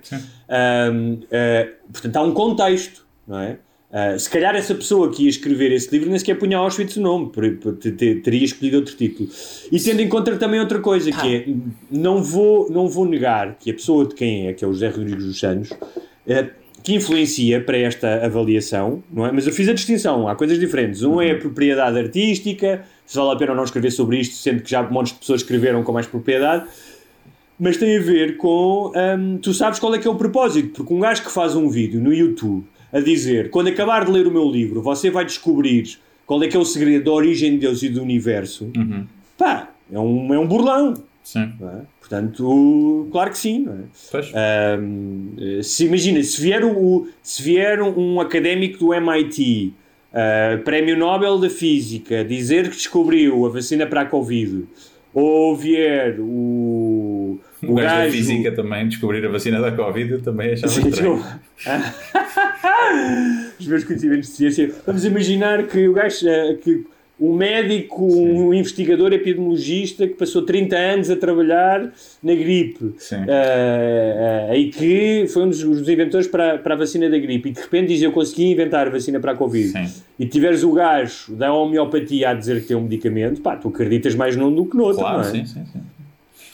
Um, uh, eh, portanto, há um contexto, não é? Uh, se calhar essa pessoa que ia escrever esse livro nem sequer punha Auschwitz o nome, teria escolhido outro título. E tendo em conta também outra coisa, que é, não vou, não vou negar que a pessoa de quem é, que é o José Rodrigues dos Santos, uh, que influencia para esta avaliação, não é? Mas eu fiz a distinção, há coisas diferentes. Um é a propriedade artística, se vale a pena ou não escrever sobre isto, sendo que já montes de pessoas escreveram com mais propriedade, mas tem a ver com, um, tu sabes qual é que é o propósito, porque um gajo que faz um vídeo no YouTube a dizer: quando acabar de ler o meu livro, você vai descobrir qual é que é o segredo da origem de Deus e do universo. Uhum. Pá, é um, é um burlão. Sim. É? Portanto, claro que sim. É? Um, se imagina, se vier, o, se vier um académico do MIT, uh, Prémio Nobel da Física, dizer que descobriu a vacina para a Covid, ou vier o o, o gajo da física também, descobrir a vacina da Covid, eu também achava Sim, estranho. Os meus conhecimentos de ciência. Vamos imaginar que o gajo, eh, que um médico, um investigador epidemiologista que passou 30 anos a trabalhar na gripe uh, uh, e que foi um dos, dos inventores para, para a vacina da gripe e de repente diz eu consegui inventar a vacina para a Covid sim. e tiveres o gajo da homeopatia a dizer que tem um medicamento, pá, tu acreditas mais num do que no outro, claro, não é? Sim, sim, sim.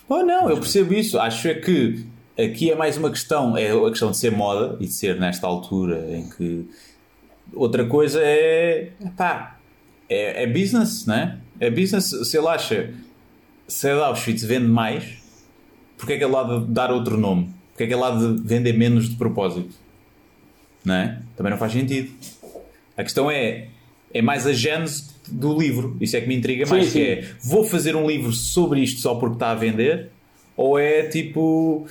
Oh, não, eu percebo isso. Acho é que aqui é mais uma questão, é a questão de ser moda e de ser nesta altura em que outra coisa é pá, é, é business, né? É business. Se ele acha se a Auschwitz vende mais, porque é que ele há de dar outro nome? Porque é que ele há de vender menos de propósito? Não é? Também não faz sentido. A questão é, é mais a gênese do livro. Isso é que me intriga mais. Sim, sim. Que é, vou fazer um livro sobre isto só porque está a vender? Ou é tipo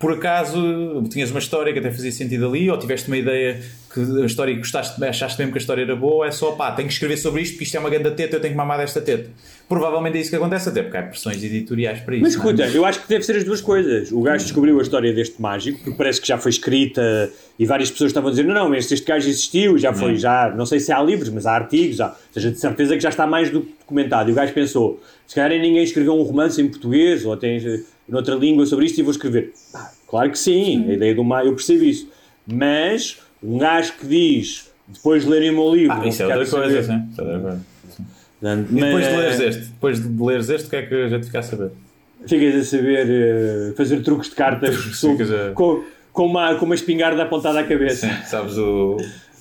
por acaso tinhas uma história que até fazia sentido ali, ou tiveste uma ideia que a história que gostaste, achaste mesmo que a história era boa, é só pá, tenho que escrever sobre isto porque isto é uma grande teta, eu tenho que mamar desta teta. Provavelmente é isso que acontece, até porque há pressões editoriais para isso. Mas é? escuta, é? eu acho que deve ser as duas coisas. O gajo descobriu a história deste mágico, porque parece que já foi escrita e várias pessoas estavam a dizer: não, não, este, este gajo existiu, já foi, hum. já, não sei se há livros, mas há artigos, já, ou seja, de certeza que já está mais do que documentado. E o gajo pensou: se calhar ninguém escreveu um romance em português ou tem noutra língua sobre isto e vou escrever. Ah, claro que sim, sim, a ideia do mar, eu percebo isso. Mas um gajo que diz, depois de lerem o meu livro. Ah, isso é outra coisa, sim. Isso é outra coisa. Portanto, E depois de leres este, depois de leres este, o que é que a gente fica a saber? Ficas a saber eh, fazer truques de cartas com, a- com, com uma, com uma espingarda apontada à cabeça. Sim, sabes o,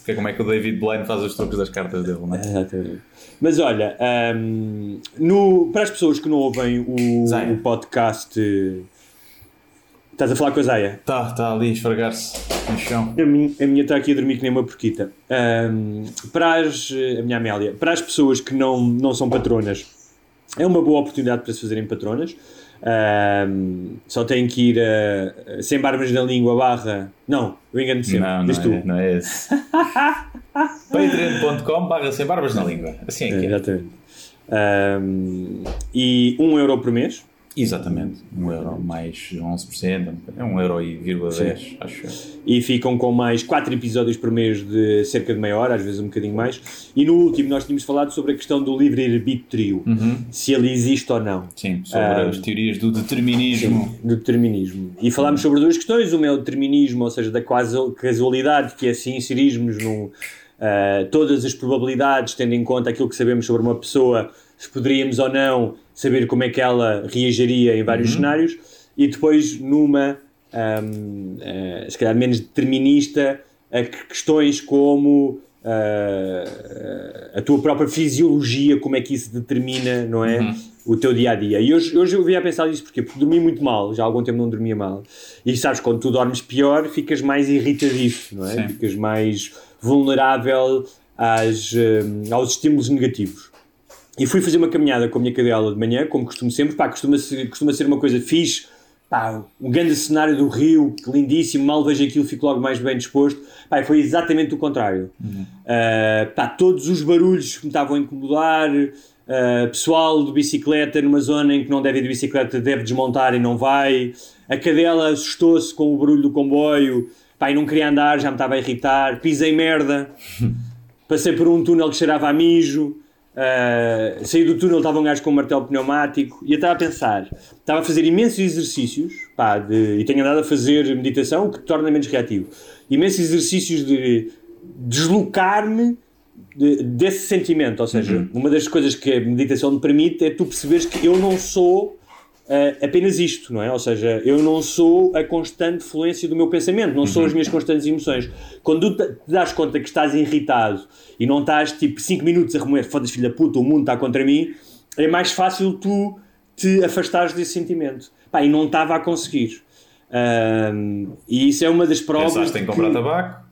que é como é que o David Blaine faz os truques das cartas dele, não é? Exatamente. Mas olha, ahm, no, para as pessoas que não ouvem o, o podcast. Estás a falar com a Zaya? Tá, tá ali a esfregar-se no chão. A minha, a minha está aqui a dormir que nem uma porquita. Ahm, para as, a minha Amélia, para as pessoas que não, não são patronas, é uma boa oportunidade para se fazerem patronas. Ahm, só têm que ir a, sem barbas na língua barra. Não, eu engano sempre. Não, Diz não tu. é, não é esse. Patreon.com barra sem barbas na língua. Assim é que é. Exatamente. Ahm, e 1 um euro por mês. Exatamente. 1 euro mais 11%. É 1 euro e vírgula 10, acho eu. e ficam com mais 4 episódios por mês de cerca de meia hora, às vezes um bocadinho mais. E no último nós tínhamos falado sobre a questão do livre-arbítrio, se ele existe ou não. Sim, sobre Ah, as teorias do determinismo. do determinismo. E falámos sobre duas questões. Uma é o determinismo, ou seja, da quasu- casualidade, que é se inserirmos num, ah, todas as probabilidades, tendo em conta aquilo que sabemos sobre uma pessoa, se poderíamos ou não saber como é que ela reagiria em vários cenários. E depois numa, ahm, ah, se calhar menos determinista, a que- questões como ah, a tua própria fisiologia, como é que isso determina, não é? O teu dia a dia. E hoje, hoje eu vim a pensar nisso porquê? porque dormi muito mal, já há algum tempo não dormia mal. E sabes, quando tu dormes pior, ficas mais irritadiço, não é? Sim. Ficas mais vulnerável às, hum, aos estímulos negativos. E fui fazer uma caminhada com a minha cadela de manhã, como costumo sempre. Pá, costuma ser, costuma ser uma coisa fixe. Pá, um grande cenário do rio, que lindíssimo. Mal vejo aquilo, fico logo mais bem disposto. Pá, foi exatamente o contrário. Ah, pá, todos os barulhos que me estavam a incomodar. ah, pessoal de bicicleta numa zona em que não deve ir de bicicleta deve desmontar e não vai. A cadela assustou-se com o barulho do comboio. Pá, e não queria andar, já me estava a irritar. Pisei merda. Passei por um túnel que cheirava a mijo. Uh, saí do túnel, estava um gajo com um martelo pneumático e eu estava a pensar, estava a fazer imensos exercícios pá, de- e tenho andado a fazer meditação, o que te torna menos reativo. Imensos exercícios de deslocar-me de- desse sentimento. Ou seja, uma das coisas que a meditação me permite é tu perceberes que eu não sou uh, apenas isto, não é? Ou seja, eu não sou a constante fluência do meu pensamento, não sou as minhas constantes emoções. Quando tu te das conta que estás irritado e não estás tipo 5 minutos a remoer, foda-se filho da puta, o mundo está contra mim, é mais fácil tu te afastares desse sentimento. Pá, e não estava a conseguir. Ahm, e isso é uma das provas. Pensaste em comprar que- tabaco?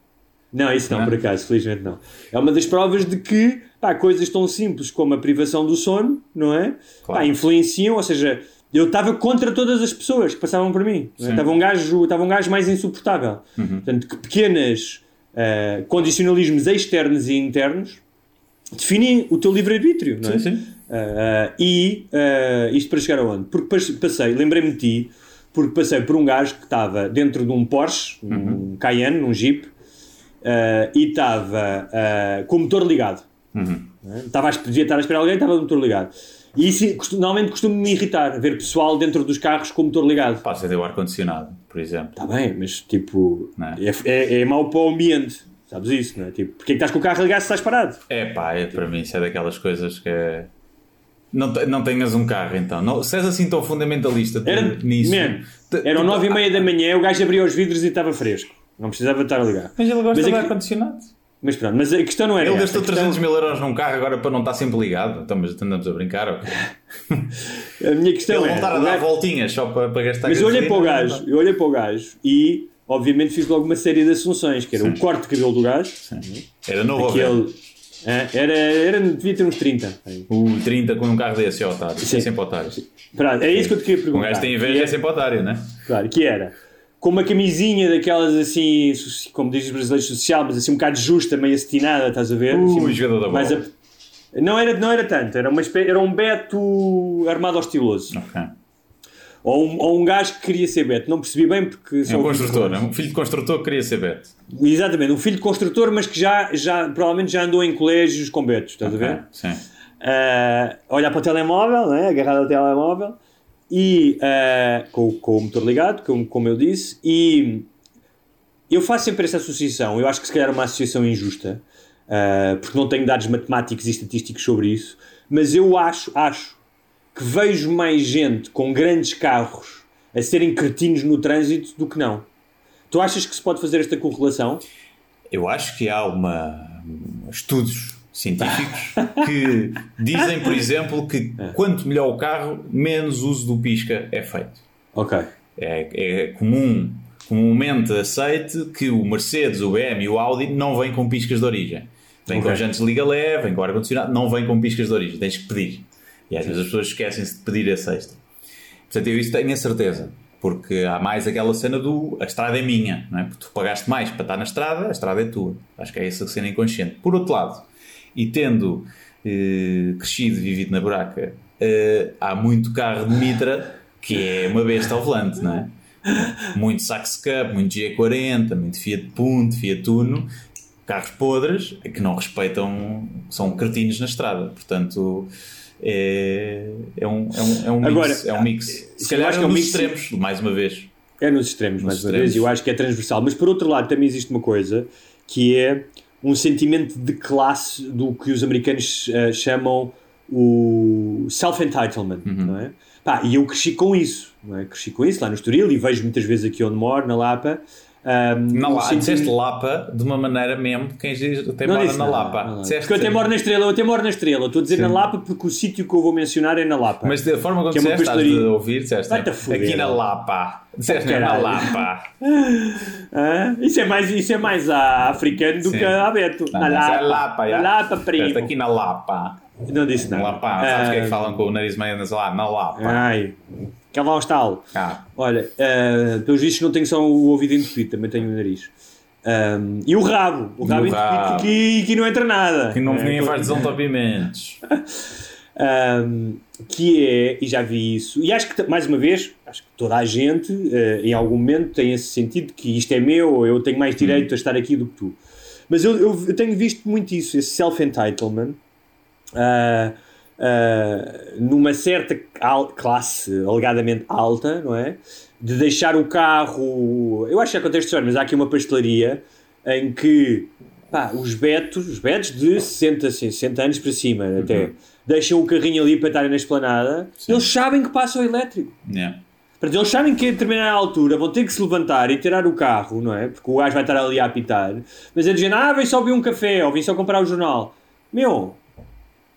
não, isso não, Não? por acaso, felizmente não. É uma das provas de que pá, coisas tão simples como a privação do sono, não é? Claro. Pá, influenciam, ou seja, eu estava contra todas as pessoas que passavam por mim. é? Sim. Estava um, gajo, estava um gajo mais insuportável. Portanto, que pequenas ah, condicionalismos externos e internos definem o teu livre-arbítrio, não é? Sim, sim. Ah, e isto para chegar aonde? Porque pas- passei, lembrei-me de ti, porque passei por um gajo que estava dentro de um Porsche, um Cayenne, um Jeep, e estava com o motor ligado. Uhum. Estava a, devia estar a esperar alguém, estava com o motor ligado. E isso normalmente costuma-me irritar, ver pessoal dentro dos carros com o motor ligado. Pá, acender o ar-condicionado, por exemplo. Está bem, mas tipo, é? é, é, é mau para o ambiente, sabes isso, não é? Tipo, porque é que estás com o carro ligado se estás parado? É pá, é, para mim isso é daquelas coisas que é... Não, não tenhas um carro então. Não, se és assim tão fundamentalista Era, nisso. man, eram tu- nove e meia da manhã, o gajo abria os vidros e estava fresco. Não precisava estar a ligar. Mas ele gosta Mas é de que- ar-condicionado. Mas pronto, mas a questão não era Ele essa. gastou questão- 300 mil euros num carro agora para não estar sempre ligado. Então, mas andamos a brincar? A minha questão Ele é. voltar a dar voltinhas só para, para gastar Mas eu olhei para o gajo, eu olhei para o gajo e, obviamente, fiz logo uma série de assunções, que era o corte de cabelo do gajo, Era novo aquele. ah, era, era, devia ter uns 30. O 30 com um carro desse é otário. Sim. É sempre otário. Pronto, é isso que eu te queria Um perguntar. gajo tem inveja é- é sempre otário, né? Claro, que era com uma camisinha daquelas assim, como dizem os brasileiros, social, mas assim um bocado justa, meio acetinada, estás a ver? Uh, assim, jogador da bola. a- Não era, não era tanto, era, uma era um Beto armado ao estiloso. Ok. Ou um, ou um gajo que queria ser Beto, não percebi bem porque É um construtor, é um filho de construtor que queria ser Beto. Exatamente, um filho de construtor, mas que já, já provavelmente já andou em colégios com Betos, estás a ver? Sim. Ah, olhar para o telemóvel, né? agarrado ao telemóvel e ah, com, com o motor ligado, como, como eu disse, e eu faço sempre essa associação. Eu acho que se calhar é uma associação injusta, ah, porque não tenho dados matemáticos e estatísticos sobre isso, mas eu acho, acho que vejo mais gente com grandes carros a serem cretinos no trânsito do que não. Tu achas que se pode fazer esta correlação? Eu acho que há uma estudos científicos que dizem, por exemplo, que quanto melhor o carro, menos uso do pisca é feito. Ok. É, é comum, comumente aceite que o Mercedes, o BM e o Audi não vêm com piscas de origem. Vêm Ok. com jantes de liga leve, vêm com ar-condicionado, não vêm com piscas de origem. Tens que pedir. E às vezes as pessoas esquecem-se de pedir esse extra. Portanto, eu isso tenho a certeza. Porque há mais aquela cena do a estrada é minha, não é? Porque tu pagaste mais para estar na estrada, a estrada é tua. Acho que é essa cena inconsciente. Por outro lado, e tendo eh, crescido e vivido na buraca, eh, há muito carro de Mitra que é uma besta ao volante, não é? Muito Sax Cup, muito G40, muito Fiat Punto, Fiat Uno, carros podres que não respeitam, são cretinos na estrada. Portanto, é, é um, é um, é um Agora, mix. É um mix. sim, Se calhar acho é que é um nos mix- extremos, mais uma vez. É nos extremos, mais uma extremos. vez, e eu acho que é transversal. Mas por outro lado, também existe uma coisa que é um sentimento de classe do que os americanos eh, chamam o self-entitlement, Uhum. não é? Pá, e eu cresci com isso, não é? Cresci com isso lá no Estoril e vejo muitas vezes aqui onde moro, na Lapa. Ahm, Na um Lapa, disseste Lapa de uma maneira mesmo, quem diz até mora na Lapa. não, não. Disseste- Porque eu até moro na Estrela, eu até moro na Estrela. Estou a dizer Sim. na Lapa porque o sítio que eu vou mencionar é na Lapa. Mas da forma como Que é disseste, estás pastelaria. de ouvir, disseste foder. aqui na Lapa. Disseste na. Lapa. Hã? isso, é mais, isso é mais a africano do Sim. que a Beto. Não, na mas Lapa. é Lapa, na já. Lapa, Disseste primo. aqui na Lapa. Não disse nada. Lapa. Sabes o que é que Ah, falam com o nariz meio nasal? Na Lapa. Ai, que lá está. Ah. Olha, uh, pelos vistos não tenho só o ouvido entupido, também tenho o nariz. Um, e o rabo. O rabo o rabo. que aqui não entra nada. Que não É, ninguém que- faz desentopimentos. um, que é, e já vi isso, e acho que, mais uma vez, acho que toda a gente, eh, em algum momento, tem esse sentido que isto é meu, eu tenho mais direito a estar aqui do que tu. Mas eu, eu, eu tenho visto muito isso, esse self-entitlement, ah, ah, numa certa classe alegadamente alta, não é? De deixar o carro. Eu acho que acontece história, mas há aqui uma pastelaria em que pá, os betos, os betos de 60, 60 anos para cima até, deixam o carrinho ali para estarem na esplanada, eles sabem que passa o elétrico. Yeah. Portanto, eles sabem que a determinada altura vão ter que se levantar e tirar o carro, não é? Porque o gajo vai estar ali a apitar. Mas é dizendo, ah, vem só beber um café ou vem só comprar o jornal. Meu,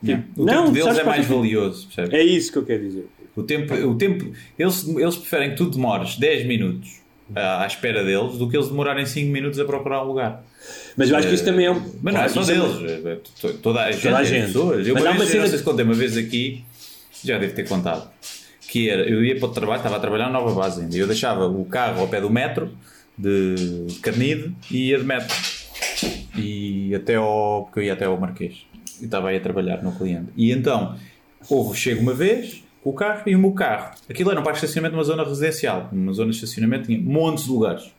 Yeah. O Não, tempo deles é para mais quê? valioso, percebes? é isso que eu quero dizer. O tempo, o tempo eles, eles preferem que tu demores 10 minutos à, espera deles do que eles demorarem 5 minutos a procurar um lugar. Mas eu acho que isso também é um. Mas não é só deles, é- é to- toda a gente, Toda a as gente. pessoas. Eu, Mas uma vez, cena não sei se contei uma vez aqui, já devo ter contado, que era, eu ia para o trabalho, estava a trabalhar na nova base ainda, eu deixava o carro ao pé do metro, de, de Carnide, e ia de metro. E até ao, porque eu ia até ao Marquês, e estava aí a trabalhar no cliente. E então, houve, chego uma vez, com o carro, e o meu carro, aquilo era um parque de estacionamento numa zona residencial, numa zona de estacionamento tinha montes de lugares.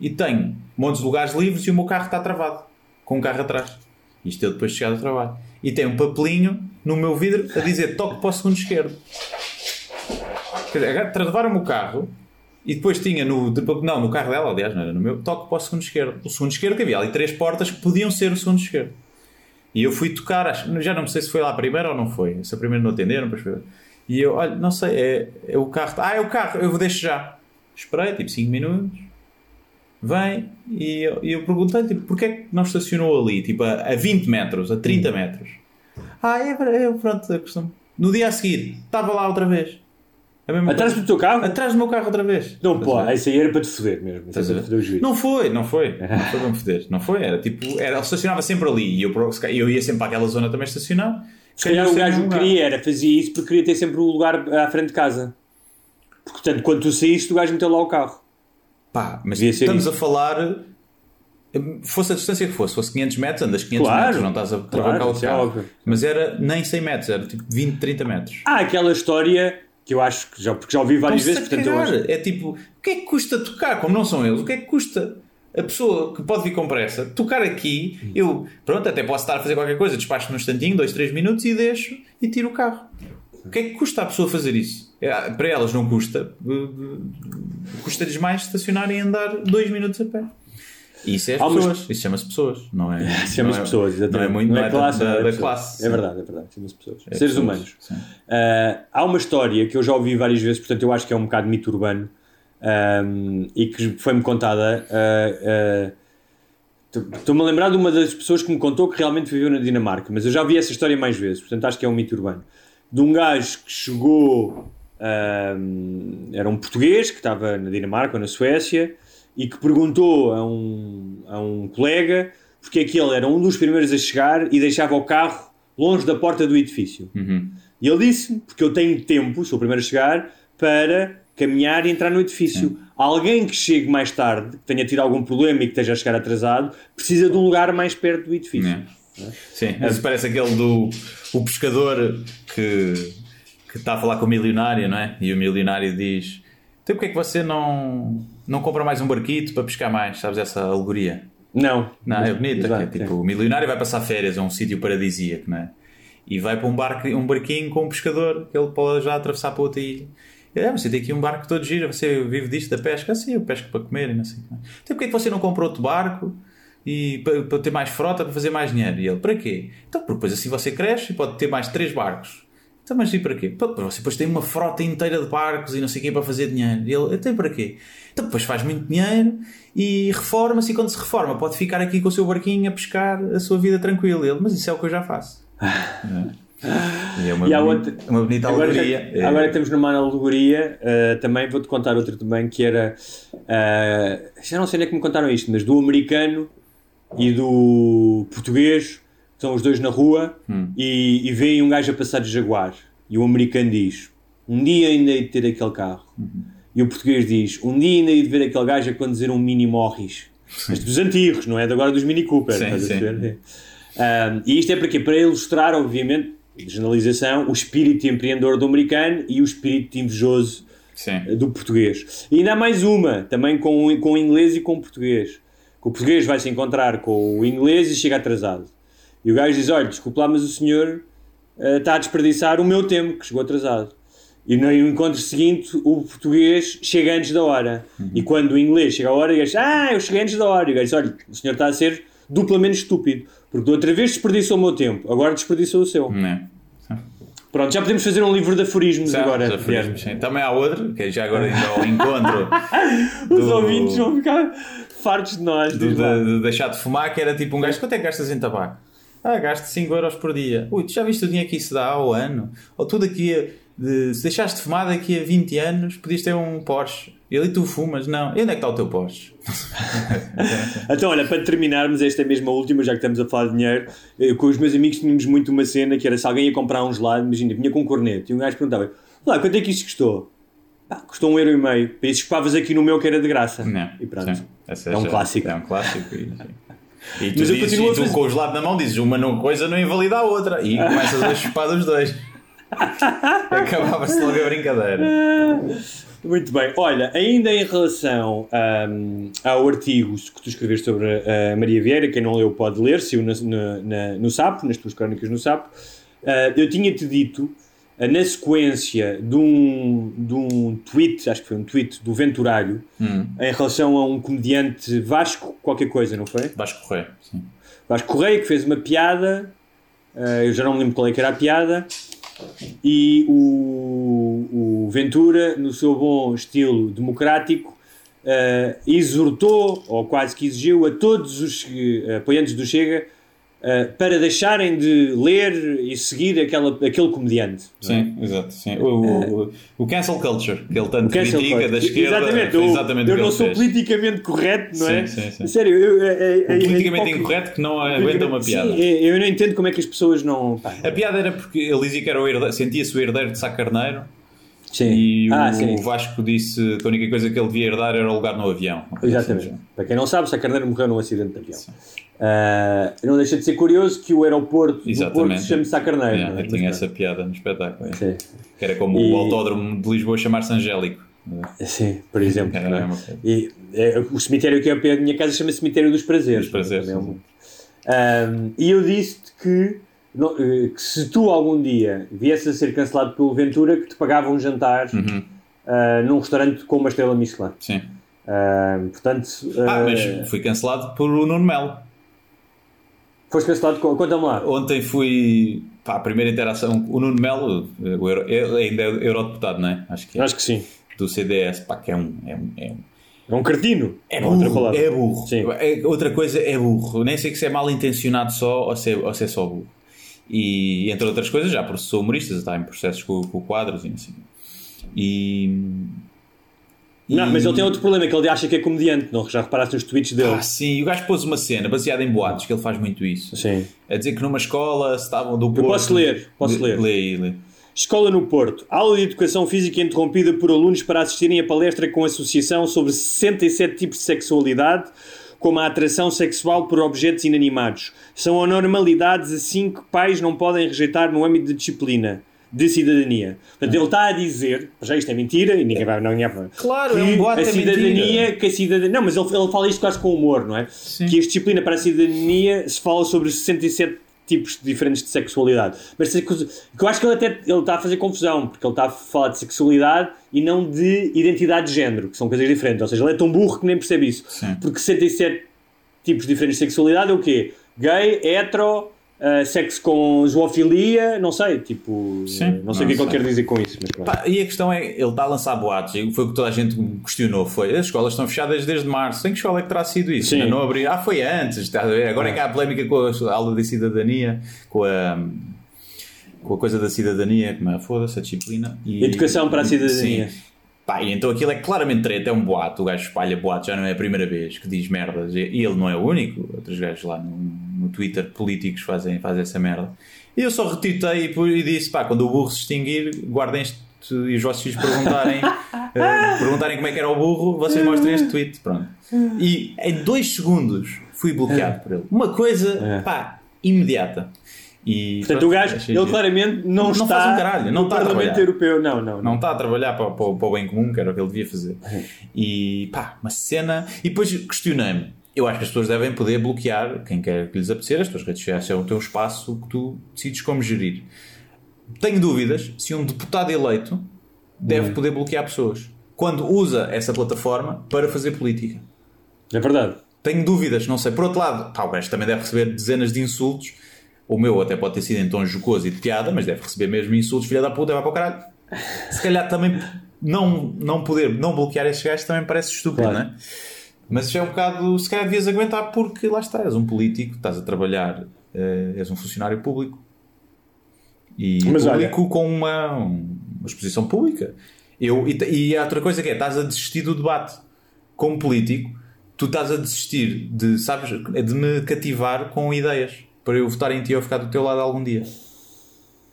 E tenho montes de lugares livres e o meu carro está travado, com um carro atrás. Isto eu depois de chegar do trabalho. E tem um papelinho no meu vidro a dizer toque para o segundo esquerdo. Quer dizer, agora travaram-me o carro e depois tinha no. Não, no carro dela, aliás, não era no meu, toque para o segundo esquerdo. O segundo esquerdo que havia ali três portas que podiam ser o segundo esquerdo. E eu fui tocar, acho, já não sei se foi lá primeiro ou não foi. Se a primeira não atenderam, depois foi. E eu, olha, não sei, é, é o carro. Ah, é o carro, eu vou deixar já. Esperei, tipo 5 minutos. Vem e eu, eu perguntei tipo, porquê é que não estacionou ali, tipo a, a 20 metros, a 30 metros? Ah, é, é pronto, é costume. No dia a seguir, estava lá outra vez. Mesma Atrás do teu carro? Atrás do meu carro outra vez. Não, pô, a ver? isso aí era para te foder mesmo. Estás a foder o juízo. Não foi, não foi. Não foi para me foder. Não foi, era tipo, era, ele estacionava sempre ali e eu, eu ia sempre para aquela zona também estacionar. Se calhar o gajo o queria era, fazia isso porque queria ter sempre o lugar à frente de casa. Portanto, quando tu saíste, o gajo meteu lá o carro. Pá, mas estamos isso. a falar. Fosse a distância que fosse, fosse 500 metros, andas 500 Claro, metros, não estás a claro, travar o isso é carro. óbvio. Mas era nem 100 metros, era tipo 20, 30 metros. Há aquela história que eu acho que já, porque já ouvi várias vezes, portanto eu acho. É tipo, o que é que custa tocar? Como não são eles, o que é que custa a pessoa que pode vir com pressa tocar aqui? Eu, pronto, até posso estar a fazer qualquer coisa, despacho num instantinho, dois, três minutos e deixo e tiro o carro. O que é que custa a pessoa fazer isso? É, Para elas não custa. Uh, uh, Custa-lhes mais estacionar e andar dois minutos a pé. Isso é as pessoas. Isso chama-se pessoas. Não é, Chama-se é- pessoas, exatamente. Não é muito não é classe, da, é da pessoas. classe. É verdade, é verdade. Chama-se pessoas. É Seres pessoas, humanos. Ah, há uma história que eu já ouvi várias vezes, portanto eu acho que é um bocado mito urbano ahm, e que foi-me contada. ah, ah, Estou-me a lembrar de uma das pessoas que me contou que realmente viveu na Dinamarca, mas eu já vi essa história mais vezes, portanto acho que é um mito urbano. De um gajo que chegou, era um português que estava na Dinamarca ou na Suécia e que perguntou a um, a um colega porque é que ele era um dos primeiros a chegar e deixava o carro longe da porta do edifício. E ele disse porque eu tenho tempo, sou o primeiro a chegar, para caminhar e entrar no edifício. Alguém que chegue mais tarde, que tenha tido algum problema e que esteja a chegar atrasado, precisa de um lugar mais perto do edifício. É. Sim, mas parece aquele do o pescador que, que está a falar com o milionário, não é? E o milionário diz: Então porque é que você não, não compra mais um barquito para pescar mais? Sabes essa alegoria? Não. Não, é bonita. É tipo, o milionário vai passar férias a um sítio paradisíaco, não é? E vai para um, barco, um barquinho com um pescador que ele pode já atravessar para outra ilha. É, você tem aqui um barco todo giro, você vive disto da pesca? Assim, eu pesco para comer e não sei. Então porquê é que você não compra outro barco e para, para ter mais frota, para fazer mais dinheiro? E ele, para quê? Então, porque depois assim você cresce e pode ter mais três barcos. Então, mas e para quê? Você depois tem uma frota inteira de barcos e não sei o quê para fazer dinheiro. E ele, então para quê? Então depois faz muito dinheiro e reforma-se e quando se reforma pode ficar aqui com o seu barquinho a pescar a sua vida tranquila. E Ele, mas isso é o que eu já faço. É. E é uma, bonita, outra- uma bonita Agora, alegoria. já- agora que estamos numa alegoria, uh, também vou-te contar outra também que era. uh, já não sei nem como contaram isto, mas do americano e do português, estão os dois na rua Hum. e, e veem um gajo a passar de jaguar. E o americano diz: Um dia ainda hei de ter aquele carro. Uhum. E o português diz: Um dia ainda hei de ver aquele gajo a conduzir um mini Morris. Mas dos antigos, não é de agora dos Mini Cooper. Sim, sim. Um, e isto é para quê? Para ilustrar, obviamente, generalização, o espírito empreendedor do americano e o espírito invejoso Sim. do português. E ainda há mais uma, também com, com o inglês e com o português. Que o português vai se encontrar com o inglês e chega atrasado. E o gajo diz: Olha, desculpe lá, mas o senhor eh, está a desperdiçar o meu tempo, que chegou atrasado. E no encontro seguinte, o português chega antes da hora. E quando o inglês chega à hora, o gajo diz: Ah, eu cheguei antes da hora. E o gajo diz: Olha, o senhor está a ser duplamente estúpido. Porque da outra vez desperdiçou o meu tempo, agora desperdiçou o seu. Não é? Pronto, já podemos fazer um livro de aforismos Sabe, agora. os aforismos, sim. Também há outro, que é já agora ainda ao encontro Os do- ouvintes vão ficar fartos de nós. do- de, de deixar de fumar, que era tipo um gajo, quanto é que gastas em tabaco? Ah, gasto 5 euros por dia. Ui, tu já viste o dinheiro que isso dá ao ano? Ou tu daqui a, de- se deixaste de fumar daqui a 20 anos, podias ter um Porsche. E ali tu fumas, não. E onde é que está o teu Porsche? Então, olha, para terminarmos esta mesma última, já que estamos a falar de dinheiro, eh, com os meus amigos tínhamos muito uma cena que era se alguém ia comprar um gelado, imagina, vinha com um corneto e um gajo perguntava: Lá, quanto é que isto custou? Ah, custou um euro e meio. Para isso chupavas aqui no meu que era de graça. Não. E pronto. Sim. É um clássico. É um clássico. E, e tu, Mas eu dizes, continuo e a tu fazer- com o gelado na mão dizes uma não- coisa não invalida a outra. E começas a chupar dos dois. Acabava-se logo a brincadeira. Muito bem. Olha, ainda em relação ahm, ao artigo que tu escreveste sobre a Maria Vieira, quem não leu pode ler, saiu na, na- na- no Sapo, nas tuas crónicas no Sapo, ah, eu tinha-te dito, na sequência de um, de um tweet, acho que foi um tweet do Venturário, em relação a um comediante Vasco, qualquer coisa, não foi? Vasco correr. Sim. Vasco Correia, que fez uma piada, eh, eu já não me lembro qual é que era a piada, e o, o Ventura, no seu bom estilo democrático, eh, exortou, ou quase que exigiu, a todos os apoiantes do Chega eh, para deixarem de ler e seguir aquela, aquele comediante. é? Sim, exato. Sim. O, o, o cancel culture, que ele tanto critica da esquerda. Exatamente, exatamente eu não sou fez. politicamente correto, não é? Sim, sim, sim. Sério, eu, é- é- é- O politicamente é incorreto que não aguenta uma piada. Sim, é- eu não entendo como é que as pessoas não. pá, A piada era porque ele dizia que era o herdeiro, sentia-se o herdeiro de Sá Carneiro Sim. e Ah, o, sim. o Vasco disse que a única coisa que ele devia herdar era o lugar no avião. Exatamente. Para quem não sabe, Sá Carneiro morreu num acidente de avião. Ah, não deixa de ser curioso que o aeroporto do Porto se chame Sá Carneiro. Yeah, é? eu tinha essa piada no espetáculo. é. Sim. Que era como E- o autódromo de Lisboa chamar-se Angélico. Sim, por exemplo. É? coisa. E é, o cemitério que é ao pé da minha casa chama-se Cemitério dos Prazeres. Dos Prazeres, Também é um- Ah, e eu disse-te que, não, eh, que se tu algum dia viesses a ser cancelado pelo Ventura, que te pagava um jantar Uhum. ah, num restaurante com uma estrela Michelin. Sim. Ah, portanto, Ah, mas fui cancelado por o Nuno Melo. foste cancelado. Conta-me lá. Ontem fui. Pá, a primeira interação. O Nuno Melo, o euro- ainda é eurodeputado, não é? Acho que é. Acho que sim. Do CDS, pá, que é um. É, um- é, um- É um cretino. é Outra burro. palavra. É burro. Sim. É- outra coisa é burro. Nem sei que se é mal intencionado só ou se é, ou se é só burro. E entre outras coisas, já processou humoristas, está em processos com, com quadros e assim. E. Não, e- mas ele tem outro problema, que ele acha que é comediante. Não, já reparaste nos tweets dele? Ah, sim, o gajo pôs uma cena baseada em boatos, que ele faz muito isso. Sim. A dizer que numa escola estavam do Porto. posso ler, posso ler. Lê, lê. Escola no Porto. Aula de Educação Física interrompida por alunos para assistirem a palestra com associação sobre 67 tipos de sexualidade, como a atração sexual por objetos inanimados. São anormalidades assim que pais não podem rejeitar no âmbito de disciplina. De cidadania. Portanto, ele está a dizer, já isto é mentira e ninguém vai. Não, ninguém vai Claro, que é um boato, a é cidadania, mentira. que a cidadania. Não, mas ele, ele fala isto quase com humor, não é? Que a disciplina para a cidadania se fala sobre os 67 tipos diferentes de sexualidade. Mas eu acho que ele até ele está a fazer confusão, porque ele está a falar de sexualidade e não de identidade de género, que são coisas diferentes. Ou seja, ele é tão burro que nem percebe isso. Sim. Porque 67 tipos diferentes de sexualidade é o quê? Gay, hetero. Ah, sexo com zoofilia, não sei, tipo, Sim, não sei o que é que não ele quer dizer com isso, mas. Pá, e a questão é, ele está a lançar boatos, e foi o que toda a gente questionou, foi, as escolas estão fechadas desde março, em que escola é que terá sido isso? Sim. Ainda não abrir, ah, foi antes, está a ver? agora é que há a polémica com a aula de cidadania, com a, com a coisa da cidadania, como é, foda-se, a disciplina. E, Educação para a cidadania. Sim. Pá, e então aquilo é claramente treta, é um boato, o gajo espalha boatos, já não é a primeira vez que diz merdas, e ele não é o único, outros gajos lá no, no Twitter, políticos, fazem, fazem essa merda. E eu só retuitei e, e disse, pá, quando o burro se extinguir, guardem este e os vossos filhos perguntarem, eh, perguntarem como é que era o burro, vocês mostrem este tweet, pronto. E em dois segundos fui bloqueado por ele. Uma coisa, pá, imediata. E, Portanto, pronto, o gajo, ele giro. claramente não, Não está faz um caralho, não no está a trabalhar. Europeu. Não, não, Não não. está a trabalhar para, para, para o bem comum, que era o que ele devia fazer. E pá, uma cena. E depois questionei-me. Eu acho que as pessoas devem poder bloquear quem quer que lhes apetecer. As tuas redes sociais é o teu espaço que tu decides como gerir. Tenho dúvidas se um deputado eleito Hum. deve poder bloquear pessoas quando usa essa plataforma para fazer política. É verdade. Tenho dúvidas, não sei. Por outro lado, gajo também deve receber dezenas de insultos. O meu até pode ter sido em tom jocoso e de piada, mas deve receber mesmo insultos, filha da puta, vai para o caralho. Se calhar também não, não poder, não bloquear esses gajos também parece estúpido, Claro. não é? Mas é um bocado, se calhar devias aguentar porque lá está, és um político, estás a trabalhar, eh, és um funcionário público. E Mas público com uma, uma exposição pública. Eu, e, e há outra coisa que é, estás a desistir do debate. Como político, tu estás a desistir de, sabes, de me cativar com ideias para eu votar em ti ou ficar do teu lado algum dia.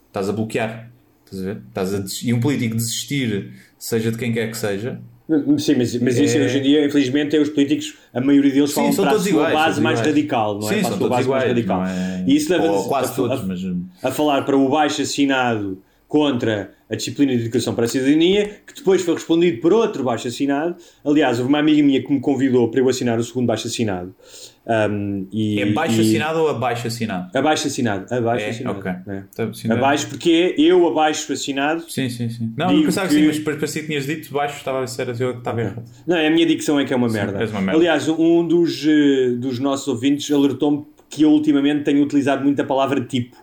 Estás a bloquear. Estás a ver? Estás a E um político desistir, seja de quem quer que seja, Sim, mas, mas isso É- hoje em dia, infelizmente, é os políticos, a maioria deles Sim, falam são para a sua iguais, base mais iguais. radical, não é? Sim, para a sua base mais iguais, radical. não é? E isso leva Ou quase a, a, a falar para o baixo assinado contra a disciplina de educação para a cidadania, que depois foi respondido por outro baixo assinado. Aliás, houve uma amiga minha que me convidou para eu assinar o segundo baixo assinado. Um, e, é baixo e- assinado ou abaixo assinado? Abaixo assinado. Abaixo É, assinado. é. Então, sim, Abaixo, porque é eu abaixo assinado. Sim, sim, sim. Não, eu pensava que que- sim, mas parecia que tinhas dito baixo, estava a ser eu que estava errado. Não, a minha dicção é que é uma merda. és uma merda. Aliás, um dos, eh, dos nossos ouvintes alertou-me que eu ultimamente tenho utilizado muito a palavra tipo.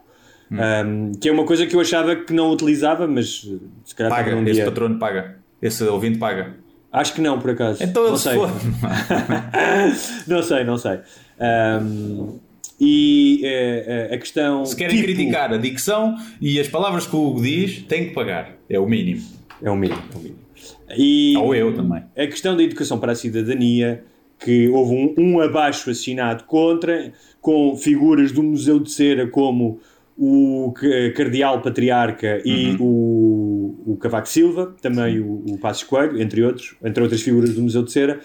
Hum. Um, que é uma coisa que eu achava que não utilizava, mas eh, se calhar Paga, um esse dia. patrono paga. Esse ouvinte paga. Acho que não, por acaso. Então não ele se sei. não sei, não sei. Um, e eh, a questão. Se querem tipo, criticar a dicção e as palavras que o Hugo diz, têm que pagar. É o mínimo. É o mínimo. é o mínimo. E Ou eu também. a questão da educação para a cidadania, que houve um, um abaixo assinado contra, com figuras do Museu de Cera como o C- Cardeal Patriarca e o, o Cavaco Silva, também o, o Passos Coelho, entre outros, entre outras figuras do Museu de Cera,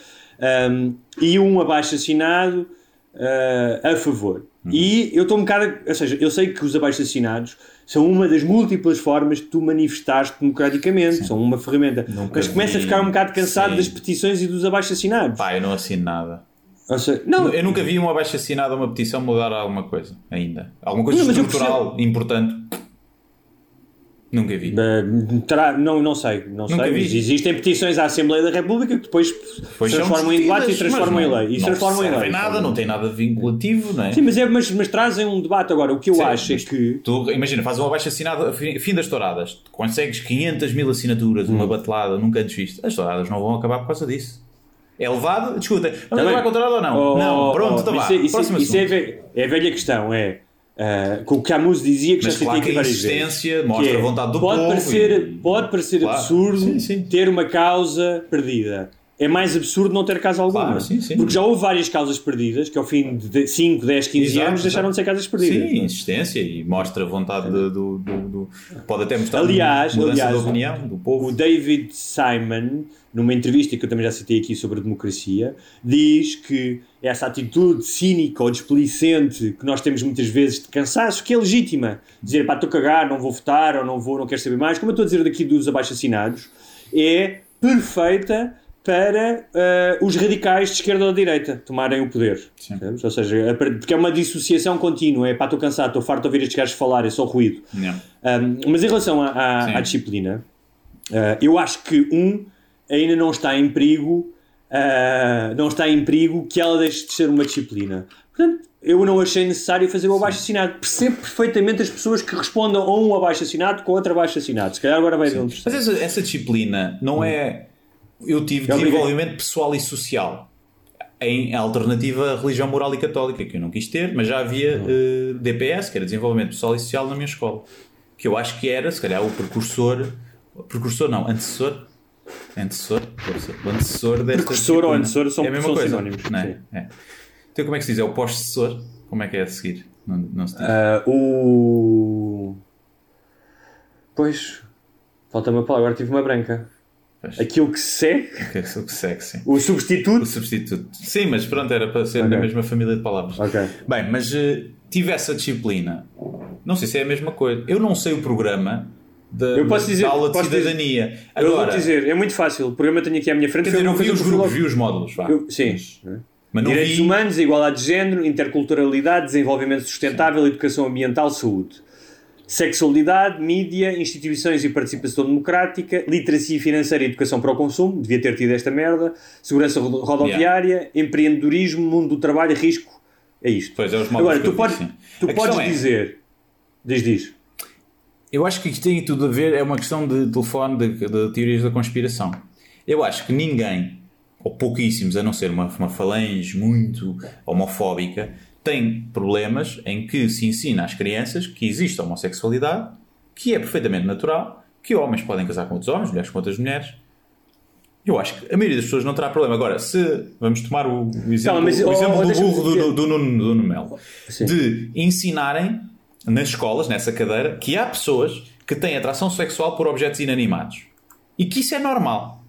um, e um abaixo assinado uh, a favor. E eu estou um bocado, ou seja, eu sei que os abaixo assinados são uma das múltiplas formas de tu manifestares democraticamente, são uma ferramenta. Nunca Mas começa a ficar um bocado cansado Sim. das petições e dos abaixo assinados. Pá, eu não assino nada. Seja, não, Eu nunca vi um abaixo assinado a uma petição mudar alguma coisa, ainda. Alguma coisa Não, estrutural, importante. Nunca vi. Uh, terá, não, não sei, não Nunca sei. vi. Existem petições à Assembleia da República que depois Pois são transformam em debate e transformam em lei. E não, transformam em lei. nada, não tem nada vinculativo, não é? Sim, mas, é, mas, mas trazem um debate agora. O que eu Sim, acho é que. Tu, imagina, fazes um abaixo assinado, fim, das touradas, consegues 500 mil assinaturas, uma batelada, nunca antes visto. As touradas não vão acabar por causa disso. É levado, discutem, vamos com a tourada ou não? Oh, não, oh, pronto, oh, está mas bem. Isso, isso, isso é, assunto. ve- é a velha questão, é. Uh, que o Camus dizia que Mas já claro aqui que a existência que mostra é, a vontade do pode povo Parecer, e- Pode parecer Claro. absurdo Sim, sim. ter uma causa perdida. É mais absurdo não ter causa alguma. Claro, sim, sim. Porque já houve várias causas perdidas que ao fim de 5, 10, 15 Exato, anos deixaram exato. de ser causas perdidas. Sim, insistência e mostra a vontade de- do, do, do- Pode até mostrar Aliás, mudança aliás, de opinião do povo. O David Simon, numa entrevista que eu também já citei aqui sobre a democracia, diz que essa atitude cínica ou desplicente que nós temos muitas vezes de cansaço, que é legítima, dizer pá, estou a cagar, não vou votar ou não vou, não quero saber mais, como eu estou a dizer daqui dos abaixo-assinados, é perfeita para eh, os radicais de esquerda ou de direita tomarem o poder. Ou seja, porque é uma dissociação contínua, é pá, estou cansado, estou farto de ouvir estes gajos falar, é só ruído. Um, mas em relação à, disciplina, uh, eu acho que um ainda não está em perigo, uh, não está em perigo que ela deixe de ser uma disciplina. Portanto, eu não achei necessário fazer o abaixo assinado. Percebo perfeitamente as pessoas que respondam a um abaixo assinado com outro abaixo assinado. Se calhar agora vai ver um Mas essa, essa disciplina não é. Eu tive desenvolvimento pessoal e social em alternativa à religião moral e católica, que eu não quis ter, mas já havia eh, DPS, que era desenvolvimento pessoal e social, na minha escola. Que eu acho que era, se calhar, o precursor. Precursor não, antecessor. Antecessor? O antecessor desta Precursor ou antecessor são- é a mesma são coisa, sinónimos, Não é? É. Então, como é que se diz? É o pós-sucessor? Como é que é a seguir? Não, não se diz. Uh, o. Pois. Falta-me a palavra, agora tive uma branca. Pois. Aquilo que se segue, é o que segue, sim. o substituto. O substituto. Sim, mas pronto, era para ser da Ok. mesma família de palavras. Ok. Bem, mas eh, tive essa disciplina. Não sei se é a mesma coisa. Eu não sei o programa da, Eu posso dizer- da aula de posso dizer- cidadania. Eu vou Agora, dizer, é muito fácil. O programa tenho aqui à minha frente. quer dizer, eu uma vi os grupos, vi os módulos. Vá. Eu- sim. Mas não Direitos vi. humanos, igualdade de género, interculturalidade, desenvolvimento sustentável, educação ambiental, saúde. Sexualidade, mídia, instituições e participação democrática, literacia financeira e educação para o consumo, devia ter tido esta merda, segurança rodo- rodoviária, empreendedorismo, mundo do trabalho, risco. É isto. Pois é, os Agora, tu podes, tu podes é- dizer. Diz, diz. Eu acho que isto tem tudo a ver, é uma questão de telefone, de, de teorias da conspiração. Eu acho que ninguém, ou pouquíssimos, a não ser uma, uma falange muito homofóbica, tem problemas em que se ensina às crianças que existe a homossexualidade, que é perfeitamente natural, que homens podem casar com outros homens, mulheres com outras mulheres. Eu acho que a maioria das pessoas não terá problema. Agora, se vamos tomar o, o exemplo, mas, o exemplo oh, do burro do, do, do Nuno, do Nuno Melo, Sim. de ensinarem nas escolas, nessa cadeira, que há pessoas que têm atração sexual por objetos inanimados. E que isso é normal.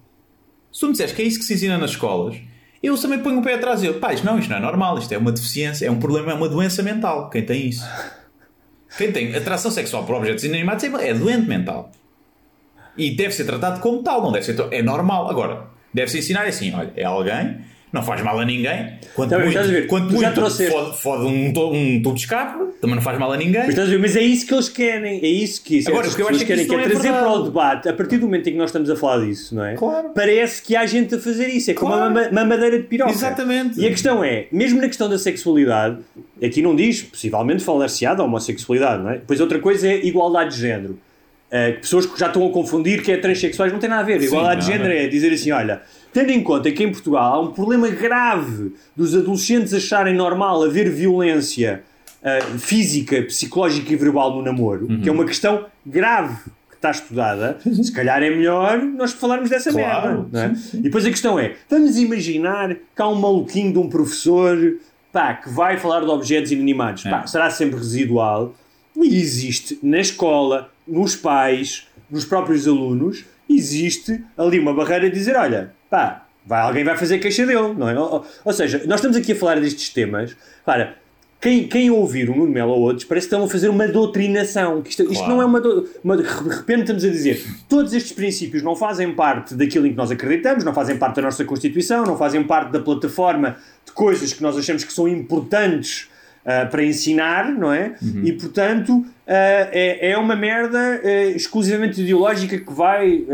Se tu me disseres que é isso que se ensina nas escolas, eu também ponho o pé atrás e eu, pá, isto não, isto não é normal, isto é uma deficiência, é um problema, é uma doença mental. Quem tem isso? Quem tem atração sexual por objetos inanimados é, é doente mental. E deve ser tratado como tal, não deve ser. É normal. Agora, deve-se ensinar assim: olha, é alguém, não faz mal a ninguém. Quanto Também, muito, ver, quanto muito trouxeste- fode, fode um, um tubo de escape, também não faz mal a ninguém. Mas, ver? Mas é isso que eles querem, é isso que Agora, essas o que eu acho é que querem, isso que é é trazer para o debate, a partir do momento em que nós estamos a falar disso, não é? Claro. Parece que há gente a fazer isso, é como Claro. uma ma- mamadeira de piroca. Exatamente. E a questão é, mesmo na questão da sexualidade, aqui não diz, possivelmente falar-se-á da homossexualidade, não é? Depois outra coisa é igualdade de género. Uh, pessoas que já estão a confundir que é transexuais não tem nada a ver. Sim, Igualdade de não, género é dizer assim: olha, tendo em conta que em Portugal há um problema grave dos adolescentes acharem normal haver violência uh, física, psicológica e verbal no namoro, Uhum. que é uma questão grave que está estudada, se calhar é melhor nós falarmos dessa Claro, merda. É? sim, sim. E depois a questão é: vamos imaginar que há um maluquinho de um professor pá, que vai falar de objetos inanimados. Pá, É. será sempre residual. E existe na escola, nos pais, nos próprios alunos, existe ali uma barreira de dizer: olha, pá, vai, alguém vai fazer queixa dele, não é? Ou, ou- seja, nós estamos aqui a falar destes temas. Para quem, quem ouvir o Nuno Melo ou outros parece que estão a fazer uma doutrinação. Que isto, isto Claro. não é uma, do- uma. De repente estamos a dizer todos estes princípios não fazem parte daquilo em que nós acreditamos, não fazem parte da nossa Constituição, não fazem parte da plataforma de coisas que nós achamos que são importantes ah, para ensinar, não é? Uhum. E portanto ah, é, é uma merda ah, exclusivamente ideológica que vai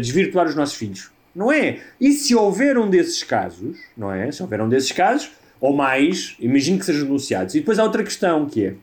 desvirtuar os nossos filhos. Não é? E se houver um desses casos, não é? Se houver um desses casos, ou mais, imagino que sejam denunciados. E depois há outra questão que é: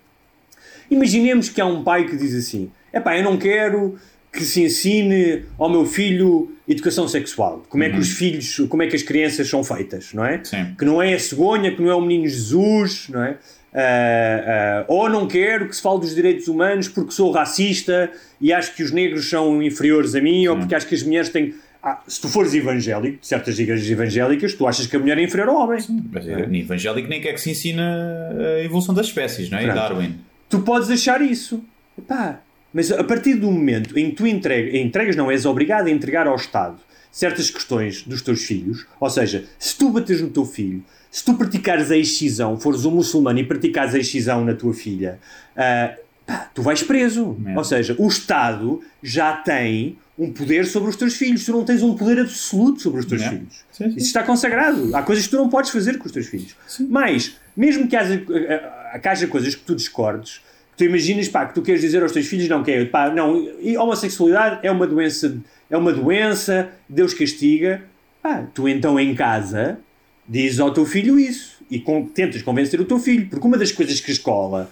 imaginemos que há um pai que diz assim: é pá, eu não quero que se ensine ao meu filho educação sexual. Como é que os filhos, como é que as crianças são feitas, não é? Sim. Que não é a cegonha, que não é o menino Jesus, não é? Ah, ah, ou não quero que se fale dos direitos humanos porque sou racista e acho que os negros são inferiores a mim, ou porque acho que as mulheres têm. Ah, se tu fores evangélico, de certas igrejas evangélicas, tu achas que a mulher é inferior ao homem. Mas é, evangélico nem quer que se ensine a evolução das espécies, não é? Pronto. Darwin. Tu podes achar isso. Epá, mas a partir do momento em que tu entregas, entregas, não, és obrigado a entregar ao Estado certas questões dos teus filhos, ou seja, se tu bateres no teu filho, se tu praticares a excisão, fores um muçulmano e praticares a excisão na tua filha, ah, pá, tu vais preso. É. Ou seja, o Estado já tem um poder sobre os teus filhos. Tu não tens um poder absoluto sobre os teus É. filhos. Sim, sim. Isso está consagrado. Há coisas que tu não podes fazer com os teus filhos. Mas, mesmo que haja, eh, que haja coisas que tu discordes, que tu imaginas pá, que tu queres dizer aos teus filhos, não quer, pá, não, e homossexualidade é uma doença, é uma doença, Deus castiga. Pá, tu então em casa dizes ao teu filho isso e con- tentas convencer o teu filho, porque uma das coisas que a escola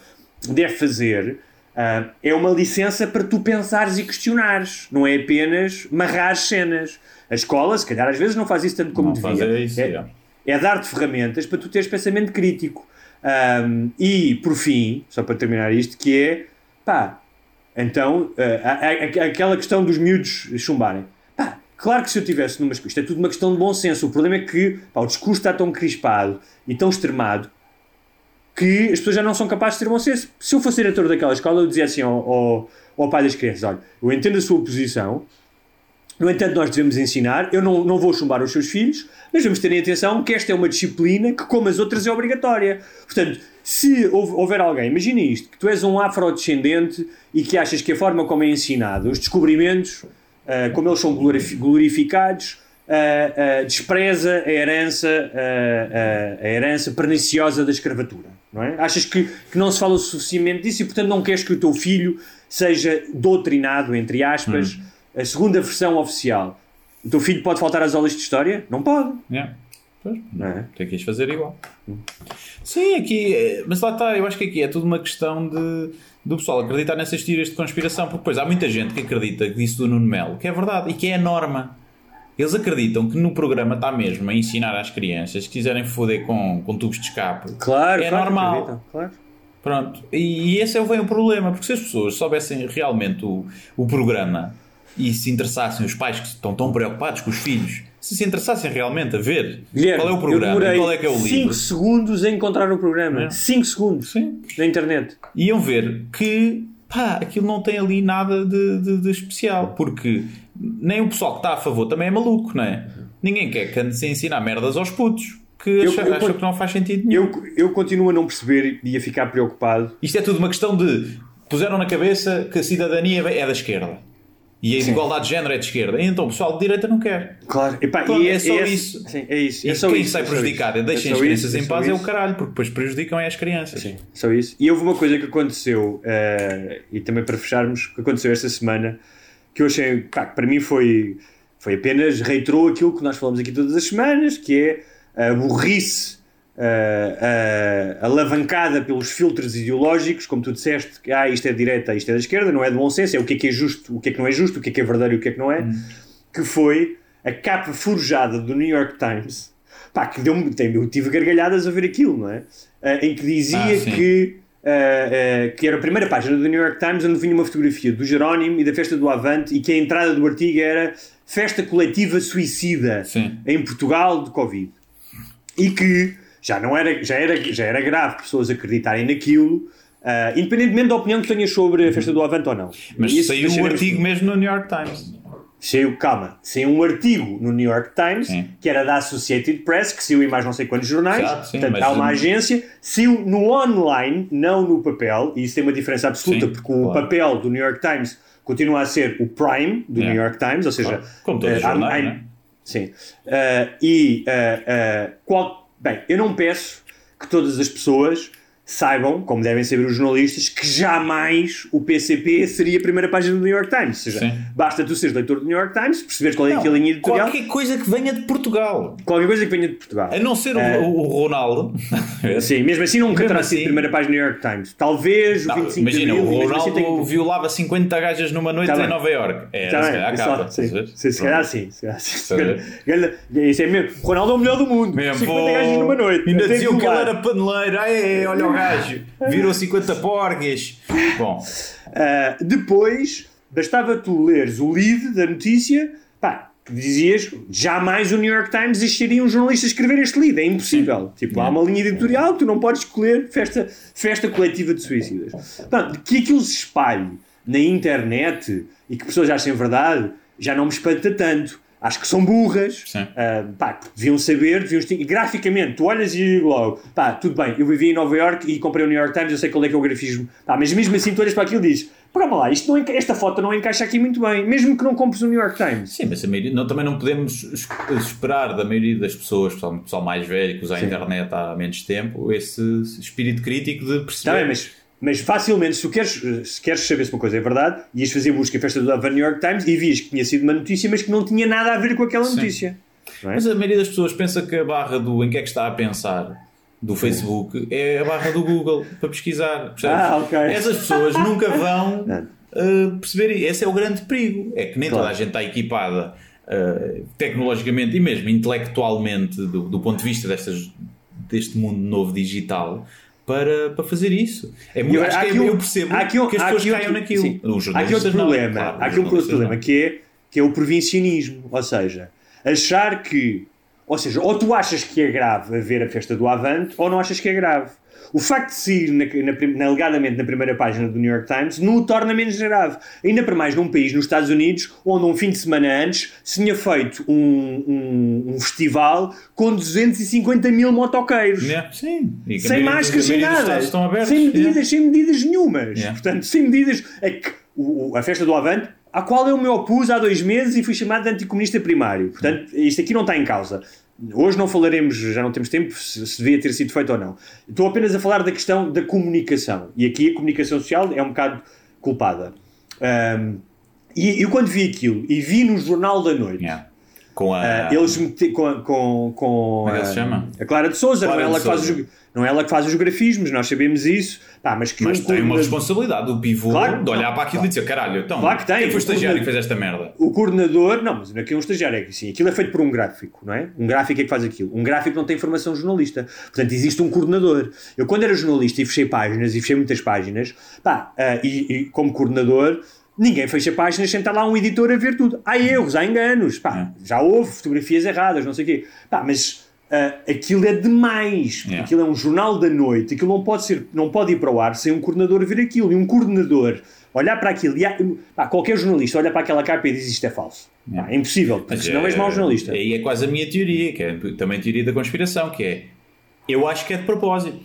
deve fazer ah, é uma licença para tu pensares e questionares, não é apenas marrar cenas. A escola, se calhar, às vezes não faz isso tanto como Não devia. isso, é, é. é dar-te ferramentas para tu teres pensamento crítico. Ahm, e, por fim, só para terminar isto, que é, pá, então, ah, a- a- aquela questão dos miúdos chumbarem. Claro que se eu tivesse numa... Isto é tudo uma questão de bom senso. O problema é que pá, o discurso está tão crispado e tão extremado que as pessoas já não são capazes de ter bom senso. Se eu fosse diretor daquela escola, eu dizia assim ao, ao, ao pai das crianças: olha, eu entendo a sua posição, no entanto, nós devemos ensinar. Eu não, não vou chumbar os seus filhos, mas vamos ter em atenção que esta é uma disciplina que, como as outras, é obrigatória. Portanto, se houve- houver alguém, imagina isto: que tu és um afrodescendente e que achas que a forma como é ensinado, os descobrimentos, como eles são glorifi- glorificados, ah, ah, despreza a herança, a herança perniciosa da escravatura. Não é? Achas que, que não se fala o suficientemente disso e, portanto, não queres que o teu filho seja doutrinado, entre aspas, a segunda versão oficial. O teu filho pode faltar às aulas de história? Não pode. Yeah. Pois, Não é? tem que as fazer igual. Sim, aqui, eh, mas lá está, eu acho que aqui é tudo uma questão de, do pessoal acreditar nessas tiras de conspiração, porque depois há muita gente que acredita que disse do Nuno Melo, que é verdade e que é a norma. Eles acreditam que no programa está mesmo a ensinar às crianças que quiserem foder com, com tubos de escape. Claro, é claro, normal. Claro. Pronto, e, e esse é o problema, porque se as pessoas soubessem realmente o, o programa e se interessassem, os pais que estão tão preocupados com os filhos, se se interessassem realmente a ver Guilherme, qual é o programa e qual é que é o 5 livro, segundos a encontrar o programa. 5 segundos Sim. na internet. iam ver que pá, aquilo não tem ali nada de, de- de especial, porque nem o pessoal que está a favor também é maluco, não é? Ninguém quer que ande-se a ensinar merdas aos putos que Eu- acha, eu- acha que não faz sentido nenhum. Eu, eu continuo a não perceber e a ficar preocupado. Isto é tudo uma questão de puseram na cabeça que a cidadania é da esquerda e a igualdade de género é de esquerda. E então o pessoal de direita não quer. Claro, Epá, Pronto, e é só esse- isso. Sim, é isso. E é só quem isso, sai é prejudicado e deixem É as crianças em é paz é o caralho, porque depois prejudicam é as crianças. Sim, só isso. E houve uma coisa que aconteceu, eh, e também para fecharmos, que aconteceu esta semana, que eu achei, pá, que para mim foi, foi apenas, reiterou aquilo que nós falamos aqui todas as semanas, que é a burrice eh, eh, alavancada pelos filtros ideológicos, como tu disseste, que ah, isto é de direita, isto é da esquerda, não é de bom senso, é o que é que é justo, o que é que não é justo, o que é que é verdadeiro e o que é que não é, que foi a capa forjada do New York Times, pá, que deu tem, eu tive gargalhadas a ver aquilo, não é? Eh, em que dizia Ah, que, eh, eh, que era a primeira página do New York Times onde vinha uma fotografia do Jerónimo e da festa do Avante e que a entrada do artigo era festa coletiva suicida Sim. em Portugal de Covid. E que já, não era, já, era, já era grave pessoas acreditarem naquilo, ah, independentemente da opinião que tenhas sobre a festa do Avante ou não. Mas Isso saiu deixaremos- artigo mesmo no New York Times. Saiu, calma, saiu um artigo no New York Times, Sim. que era da Associated Press, que saiu em mais não sei quantos jornais, Exato, sim, portanto há uma agência, saiu no online, não no papel, e isso tem uma diferença absoluta, Sim, porque o claro. papel do New York Times continua a ser o Prime do É. New York Times, ou seja, Claro. Como todos os eh, há- jornais, né? Sim. Ah, e ah, ah, qual- bem, eu não peço que todas as pessoas saibam, como devem saber os jornalistas, que jamais o PCP seria a primeira página do New York Times. Ou seja, Sim. basta tu seres leitor do New York Times, perceberes qual é Não, aquela linha editorial, qualquer... qualquer coisa que venha de Portugal. coisa que venha de Portugal. A não ser o, É. o- o Ronaldo. Sim, mesmo assim nunca terá sido assim- a primeira página do New York Times. Talvez o Não, 25 imagina, de o Abril, mesmo assim Ronaldo que- violava 50 gajas numa noite Tá em. Nova York. É, Tá se calhar só- capa. sim, a se calhar sim. Se calhar a Isso é mesmo. Ronaldo é o melhor do mundo. Mesmo, 50 gajos numa noite. Ainda diziam que ele era paneleiro. Ai, olha o gajo. Virou 50 porgas. Bom, Ah, depois, bastava tu leres o lead da notícia, pá, que dizias jamais o New York Times existiria um jornalista a escrever este lead, é impossível. Tipo, há uma linha editorial que tu não podes escolher festa, festa coletiva de suicidas. Portanto, que aquilo se espalhe na internet e que pessoas achem verdade, já não me espanta tanto. Acho que são burras, ah, pá, deviam saber, deviam e graficamente, tu olhas e logo, pá, tudo bem, eu vivi em Nova York e comprei o New York Times, eu sei qual é que é o grafismo, pá, mas mesmo assim tu olhas para aquilo e dizes, Pera lá, isto não esta foto não encaixa aqui muito bem, mesmo que não compres o New York Times. sim, mas a maioria, não, também não podemos es- esperar da maioria das pessoas, pessoal, pessoal mais velho que usa a Sim. internet há menos tempo, esse espírito crítico de perceber. Está bem, mas, mas facilmente, se queres, se queres saber se uma coisa é verdade, ias fazer busca em festa do New York Times e vias que tinha sido uma notícia, mas que não tinha nada a ver com aquela Sim. notícia. É? Mas a maioria das pessoas pensa que a barra do em que é que está a pensar do Facebook é a barra do Google para pesquisar. percebes? Ah, ok. Essas pessoas nunca vão uh, perceber. Esse é o grande perigo. É que nem Claro. toda a gente está equipada uh, tecnologicamente e mesmo intelectualmente do, do ponto de vista destas, deste mundo novo digital. Para, para fazer isso. É muito, Eu- acho que é- um- eu percebo há aqui um- que as pessoas caiam naquilo. sim. Há aqui outro não, problema, claro, há aqui um problema não. que é, que é o provincianismo, ou seja, achar que, ou seja, ou tu achas que é grave haver a festa do Avante, ou não achas que é grave. O facto de sair na, na, na- alegadamente na primeira página do New York Times não o torna menos grave. Ainda para mais num país, nos Estados Unidos, onde um fim de semana antes se tinha feito um, um, um festival com 250 mil motoqueiros Yeah, Sim. E a sem máscaras, a sem nada, abertos. sem medidas, Yeah. sem medidas nenhumas. Yeah. Portanto, sem medidas. É que o- a festa do Avante, à qual eu me opus há dois meses e fui chamado de anticomunista primário. Portanto, isto aqui não está em causa. Hoje não falaremos, já não temos tempo, se, se devia ter sido feito ou não. Estou apenas a falar da questão da comunicação. E aqui a comunicação social é um bocado culpada. Ahm, e eu quando vi aquilo e vi no Jornal da Noite Yeah. Com a. ah, eles com, com, com Como é que se chama? a Clara de Souza, Clara não, é ela que faz os, não é ela que faz os grafismos, nós sabemos isso, Pá, mas que Mas um tem uma coordenador- responsabilidade do pivô Claro, de olhar não, para aquilo e dizer caralho, então, Claro que tem. quem foi o estagiário O que fez esta merda? O coordenador, não, mas aqui é um estagiário, é que sim, aquilo é feito por um gráfico, não é? Um gráfico é que faz aquilo. Um gráfico não tem formação jornalista. Portanto, existe um coordenador. Eu, quando era jornalista e fechei páginas, e fechei muitas páginas, pá, ah, e, e como coordenador, ninguém fecha páginas sem estar lá um editor a ver tudo. Há erros, há enganos, pá, já houve fotografias erradas, não sei o quê. Pá, mas ah, aquilo é demais. Yeah. Aquilo é um jornal da noite, aquilo não pode, ser, não pode ir para o ar sem um coordenador ver aquilo. E um coordenador olhar para aquilo, e há- pá, qualquer jornalista olha para aquela capa e diz isto é falso. Pá, é impossível, porque Mas senão és mau jornalista. Aí é quase a minha teoria, que é também a teoria da conspiração, que é eu acho que é de propósito.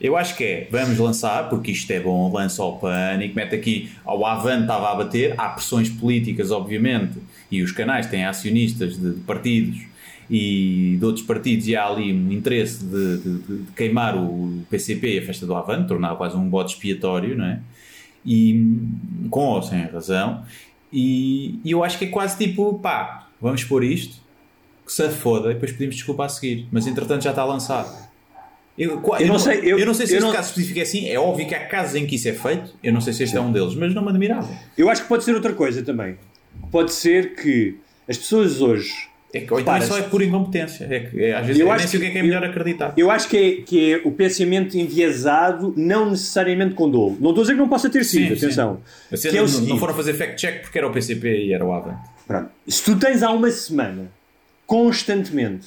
Eu acho que é, vamos lançar, porque isto é bom, lança ao pânico, mete aqui, ao Avante estava a bater, há pressões políticas, obviamente, e os canais têm acionistas de, de partidos e de outros partidos, e há ali um interesse de, de- de- queimar o PCP e a festa do Avante, tornar quase um bode expiatório, não é? E com ou sem razão, e, e eu acho que é quase tipo, pá, vamos pôr isto, que se foda, e depois pedimos desculpa a seguir, mas entretanto já está lançado. Eu, Eu não sei, eu- eu não sei se este não- caso específico é assim. É óbvio que há casos em que isso é feito. Eu não sei se este é um deles, mas não me admirava. Eu acho que pode ser outra coisa também. Pode ser que as pessoas hoje. É que, ou então só é por incompetência. É que, é, às vezes Eu eu acho nem sei o que é que é melhor acreditar. Eu acho que é, que é o pensamento enviesado, não necessariamente com dolo. Não estou a dizer que não possa ter sido, Sim, sim. atenção. Que é não, não seguinte, foram fazer fact-check porque era o PCP e era o Avante. pronto, se tu tens há uma semana, constantemente,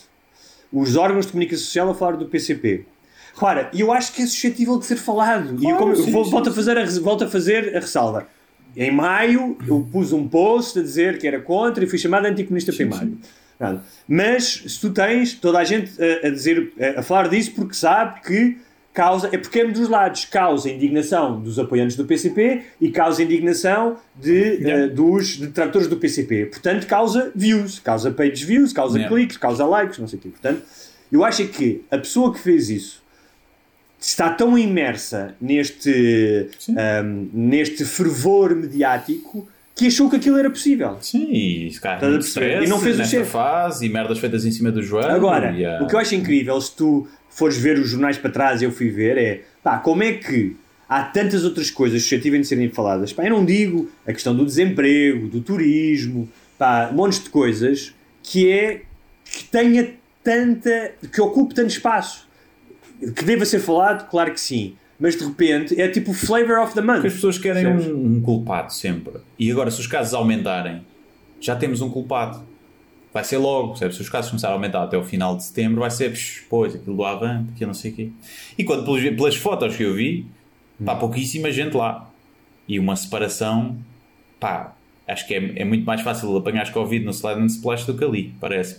os órgãos de comunicação social a falar do PCP. Repara, eu acho que é suscetível de ser falado. e eu, como- eu sim, vou- sim, volto, a fazer a, volto a fazer a ressalva. Em maio, eu pus um post a dizer que era contra e fui chamado anticomunista primário. Pronto. Mas se tu tens toda a gente a, a dizer, a, a falar disso porque sabe que causa, é porque é dos lados, causa indignação dos apoiantes do PCP e causa indignação de, Yeah. eh, dos detratores do PCP. Portanto, causa views, causa page views, causa Yeah. cliques, causa likes, não sei o quê. Portanto, eu acho que a pessoa que fez isso está tão imersa neste, um, neste fervor mediático que achou que aquilo era possível. Sim, e, cara, Estás a muito perceber? stress E não fez o chefe. fase e merdas feitas em cima do joelho. Agora, e, ah, o que eu acho incrível, se tu fores ver os jornais para trás, eu fui ver, é pá, como é que há tantas outras coisas suscetíveis de serem faladas. Pá, eu não digo a questão do desemprego, do turismo, pá, montes de coisas que é que tenha tanta. que ocupe tanto espaço. Que deva ser falado, claro que sim. Mas de repente é tipo o flavor of the month. Porque as pessoas querem um, um culpado sempre. E agora, se os casos aumentarem, já temos um culpado. Vai ser logo, percebes? Se os casos começarem a aumentar até o final de setembro, vai ser, "Psh, pois, aquilo do Avante, aquilo não sei o quê. E quando, pelas, pelas fotos que eu vi, pá, pouquíssima gente lá. E uma separação, pá, acho que é, é muito mais fácil apanhar Covid no Slide and Splash do que ali, parece.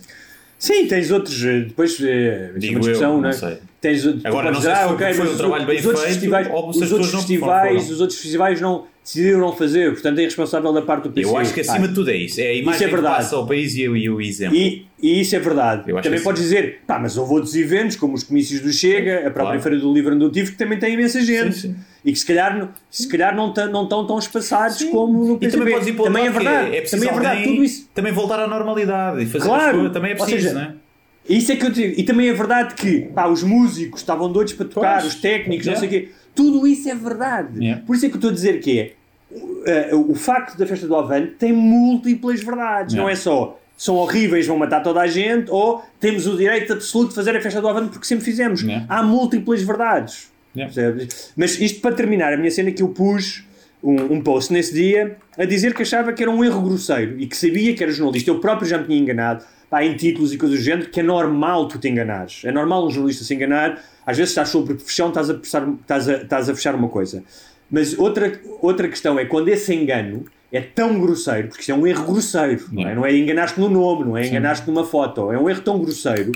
Sim, tens outros. eh, Depois. eh, isso é uma discussão, eu, não é? sei. Tens, Agora, não sei dizer, se ah, foi- ok, foi mas um trabalho bem os outros feito festivais, ou se os outros festivais, os outros festivais não decidiram não fazer, portanto é responsável da parte do PC. Eu acho que acima de tudo é isso. É a imagem é verdade. que passa ao país e, o- exemplo. E, e isso é verdade. Eu Também podes dizer, pá, mas houve outros eventos, como os comícios do Chega, a própria Claro. Feira do Livro onde eu tive, que também tem imensa gente. Sim, sim. E que se calhar, não- se calhar não, tão, não estão tão espaçados como no E PCB. também podes ir também é verdade. É preciso também é verdade. Tudo isso. também voltar à normalidade e fazer Claro. as coisas. Também é preciso, seja, não é? Isso é que eu digo. E também é verdade que pá, os músicos estavam doidos para tocar, Pois. os técnicos, não sei o quê. Tudo isso é verdade. Yeah. Por isso é que eu estou a dizer que é uh, o facto da festa do Avante tem múltiplas verdades. Não é só são horríveis, vão matar toda a gente, ou temos o direito absoluto de fazer a festa do Avante porque sempre fizemos. Há múltiplas verdades. Yeah. Percebes? Mas isto para terminar, a minha cena que eu pus um, um post nesse dia a dizer que achava que era um erro grosseiro e que sabia que era jornalista. Eu próprio já me tinha enganado pá, em títulos e coisas do género, que é normal tu te enganares. É normal um jornalista se enganar. Às vezes estás sobre profissão, estás a, fechar, estás a, estás a fechar uma coisa. Mas outra, outra questão é quando esse engano é tão grosseiro, porque isto é um erro grosseiro, não é? Não é enganar-te no nome, não é enganar-te numa foto, é um erro tão grosseiro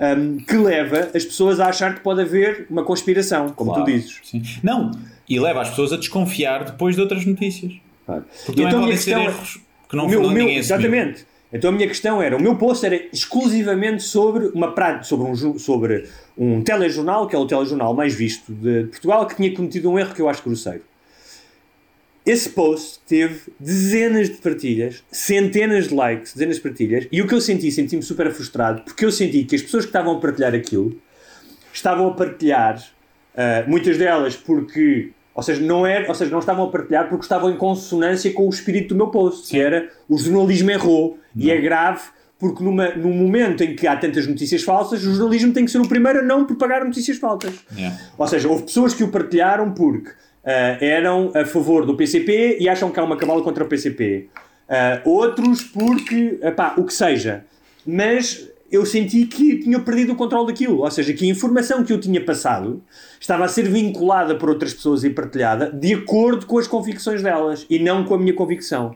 hum, que leva as pessoas a achar que pode haver uma conspiração, como Claro, tu dizes. sim. Não, e leva as pessoas a desconfiar depois de outras notícias. Claro. Porque então a minha podem ser questão erros que não meu, meu- exatamente. Então a minha questão era, o meu post era exclusivamente sobre uma prática, sobre um, sobre um telejornal, que é o telejornal mais visto de Portugal, que tinha cometido um erro que eu acho grosseiro. Esse post teve dezenas de partilhas, centenas de likes, dezenas de partilhas, e o que eu senti, senti-me super frustrado, porque eu senti que as pessoas que estavam a partilhar aquilo estavam a partilhar, ah, muitas delas porque, ou seja, não era, ou seja, não estavam a partilhar porque estavam em consonância com o espírito do meu post, que era o jornalismo errou, e é grave porque numa, num momento em que há tantas notícias falsas, o jornalismo tem que ser o primeiro a não propagar notícias falsas. Yeah. Ou seja, houve pessoas que o partilharam porque ah, eram a favor do PCP e acham que há uma cabala contra o PCP. Ah, outros porque, epá, o que seja. Mas eu senti que tinha perdido o controle daquilo. Ou seja, que a informação que eu tinha passado estava a ser vinculada por outras pessoas e partilhada de acordo com as convicções delas e não com a minha convicção.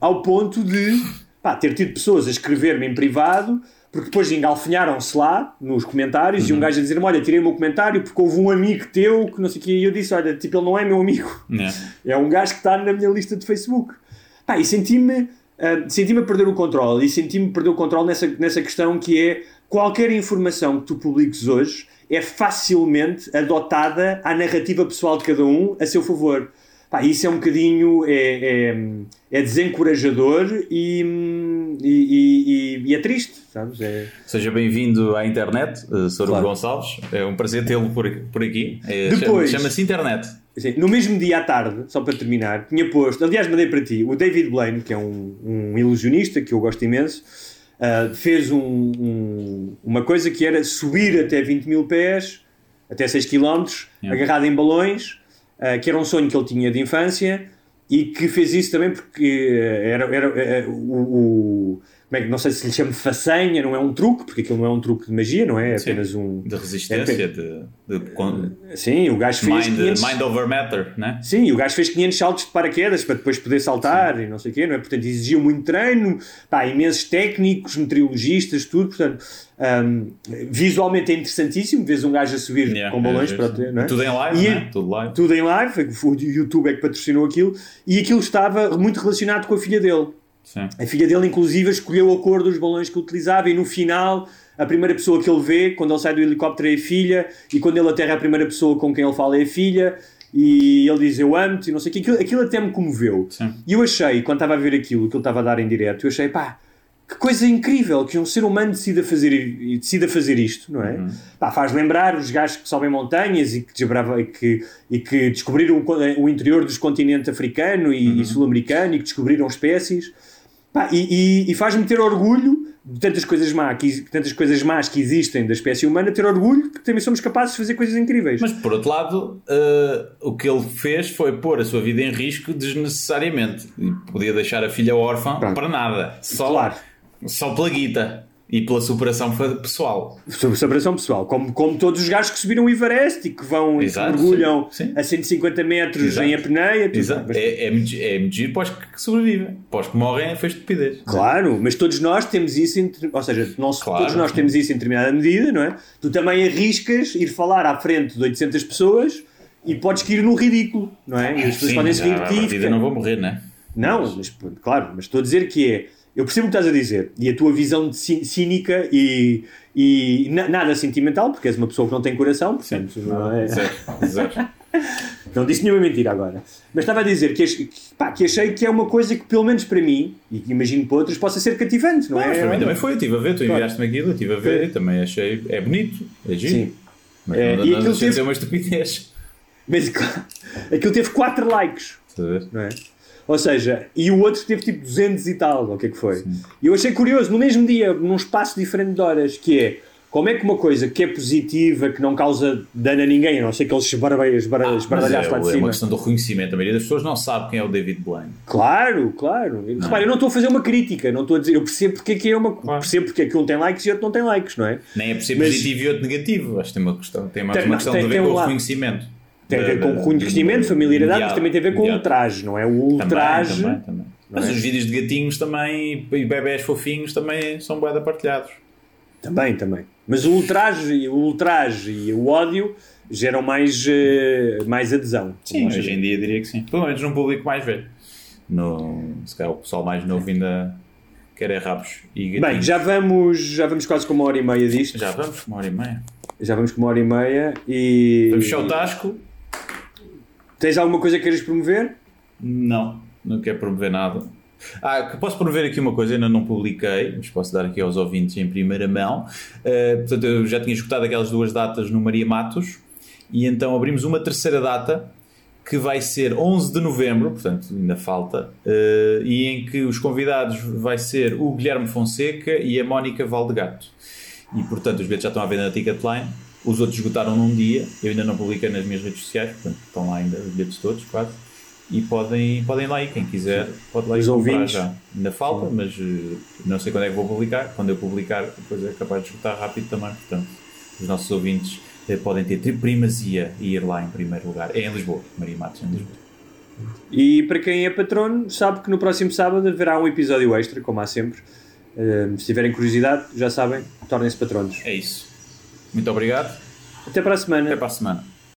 Ao ponto de pá, ter tido pessoas a escrever-me em privado porque depois engalfinharam-se lá nos comentários e um gajo a dizer-me: Olha, tirei o meu comentário porque houve um amigo teu que não sei o quê. E eu disse: Olha, tipo, ele não é meu amigo. Yeah. É um gajo que está na minha lista de Facebook. Pá, e senti-me ah, senti-me a perder o controle. E senti-me perder o controle nessa, nessa questão que é qualquer informação que tu publiques hoje é facilmente adotada à narrativa pessoal de cada um a seu favor. Pá, isso é um bocadinho é, é, é desencorajador e, e, e- e é triste, sabes? É, Seja bem-vindo à internet, uh, Sr. Claro. Gonçalves. É um prazer tê-lo por, por aqui. É, Depois- chama- Chama-se internet. Assim, no mesmo dia à tarde, só para terminar, tinha posto, aliás, mandei para ti, o David Blaine, que é um, um ilusionista que eu gosto imenso, ah, fez um- um- uma coisa que era subir até 20 mil pés, até 6 km, Yeah. agarrado em balões, ah, que era um sonho que ele tinha de infância e que fez isso também porque eh, era, era, eh, o, o- como é que- não sei se lhe chamo de façanha, não é um truque, porque aquilo não é um truque de magia, não é? É Sim. apenas um. De resistência, de, de con- Sim, o gajo fez. mind, 500 mind over matter, né? Sim, o gajo fez 500 saltos de paraquedas para depois poder saltar e não sei o quê, não é? Portanto, exigiu muito treino, pá, imensos técnicos, meteorologistas, tudo. Portanto, hum, visualmente é interessantíssimo. Vês um gajo a subir Yeah, com balões é, para é, ter, não é? Tudo em live, E- né? Tudo live. Tudo em live, o YouTube é que patrocinou aquilo, e aquilo estava muito relacionado com a filha dele. Sim. A filha dele, inclusive, escolheu a cor dos balões que utilizava e no final a primeira pessoa que ele vê quando ele sai do helicóptero é a filha, e quando ele aterra a primeira pessoa com quem ele fala é a filha, e ele diz eu amo-te, e não sei o que, aquilo, aquilo até me comoveu. Sim. E eu achei, quando estava a ver aquilo que ele estava a dar em direto, eu achei, pá, que coisa incrível que um ser humano decida fazer, e decida fazer isto, não é? Uhum. Pá, faz lembrar os gajos que sobem montanhas e que, desbrava, e que, e que descobriram o, co- o interior dos continentes africano e, Uhum. e sul-americano e que descobriram espécies. Pá, e, e- e faz-me ter orgulho de tantas coisas, má que, tantas coisas más que existem da espécie humana, ter orgulho que também somos capazes de fazer coisas incríveis. Mas por outro lado, eh, o que ele fez foi pôr a sua vida em risco desnecessariamente. E podia deixar a filha órfã Pronto. para nada. Só, Claro. só pela guita e pela superação pessoal. sobre separação pessoal, como, como todos os gajos que subiram o Everest e que vão e Exato, mergulham sim, sim. a 150 metros Exato. em apneia. tudo Exato. mas- É, é, muito- é para os que sobrevivem. Para os que morrem foi estupidez. Claro, mas todos nós temos isso, em, ou seja, nós, Claro. todos nós temos isso em determinada medida, não é? Tu também arriscas ir falar à frente de 800 pessoas e podes ir no ridículo, não é? E as pessoas podem mas se rir à de ti. e não vou morrer, né? Não, mas, claro, mas estou a dizer que é. Eu percebo o que estás a dizer e a tua visão de cí- cínica e, e na- nada sentimental, porque és uma pessoa que não tem coração, portanto, não é. Zero. Zero. Não disse nenhuma mentira agora. Mas estava a dizer que, que, pá, que achei que é uma coisa que, pelo menos para mim, e que imagino para outros, possa ser cativante, não, mas é? para mim também foi. Eu estive a ver, tu Claro. enviaste-me aquilo, eu estive a ver e também achei. É bonito, é giro. Sim. Mas É, não, e não teve- uma estupidez. Mas aquilo teve 4 likes, Estás a ver? não é? Ou seja, e o outro teve tipo 200 e tal, ou o que é que foi? E eu achei curioso, no mesmo dia, num espaço diferente de horas, que é como é que uma coisa que é positiva, que não causa dano a ninguém, a não ser que eles esbardalhassem esbar, Mas é, lá de é uma cima. questão do reconhecimento. A maioria das pessoas não sabe quem é o David Blaine. Claro, claro. Repara, eu não estou a fazer uma crítica, não estou a dizer, eu percebo porque é que é uma. Percebo porque é que um tem likes e outro não tem likes, não é? Nem é por ser Mas- positivo e outro negativo. Acho que tem uma questão, tem mais Tem- uma questão tem- a ver com um o lado. reconhecimento. Tem a ver com da- conhecimento, da- familiaridade, mundial. mas também tem a ver com o ultraje, não é? O ultraje. também, também. Mas é? os vídeos de gatinhos também e bebés fofinhos também são de partilhados. Também, também. Mas o ultraje, o ultraje e o ódio geram mais, eh, mais adesão. Sim, hoje em dia diria que sim. Pelo menos num público mais velho. No, se calhar o pessoal mais novo ainda quer é rabos e gatinhos. Bem, já vamos, já vamos quase com uma hora e meia disto. Já vamos, uma hora e meia. Já vamos com uma hora e meia e. Vamos fechar o tasco? Tens alguma coisa que queiras promover? Não, não quero promover nada. Ah, que posso promover aqui uma coisa, ainda não publiquei, mas posso dar aqui aos ouvintes em primeira mão. Uh, portanto, eu já tinha escutado aquelas duas datas no Maria Matos e então abrimos uma terceira data que vai ser 11 de novembro, portanto ainda falta, uh, e em que os convidados vai ser o Guilherme Fonseca e a Mónica Valdegato. E portanto os bilhetes já estão à venda na Ticketline. Os outros esgotaram num dia, eu ainda não publiquei nas minhas redes sociais, portanto estão lá ainda os bilhetes todos, quase. E podem, podem lá ir, quem quiser, pode lá ir Os comprar ouvintes. já. Ainda falta, mas eh, não sei quando é que vou publicar. Quando eu publicar, depois é capaz de esgotar rápido também. Portanto, os nossos ouvintes eh, podem ter primazia e ir lá em primeiro lugar. É em Lisboa, Maria Matos, em Lisboa. E para quem é patrono, sabe que no próximo sábado haverá um episódio extra, como há sempre. Uh, se tiverem curiosidade, já sabem, tornem-se patronos. É isso. Muito obrigado. Até para a semana. Até para a semana.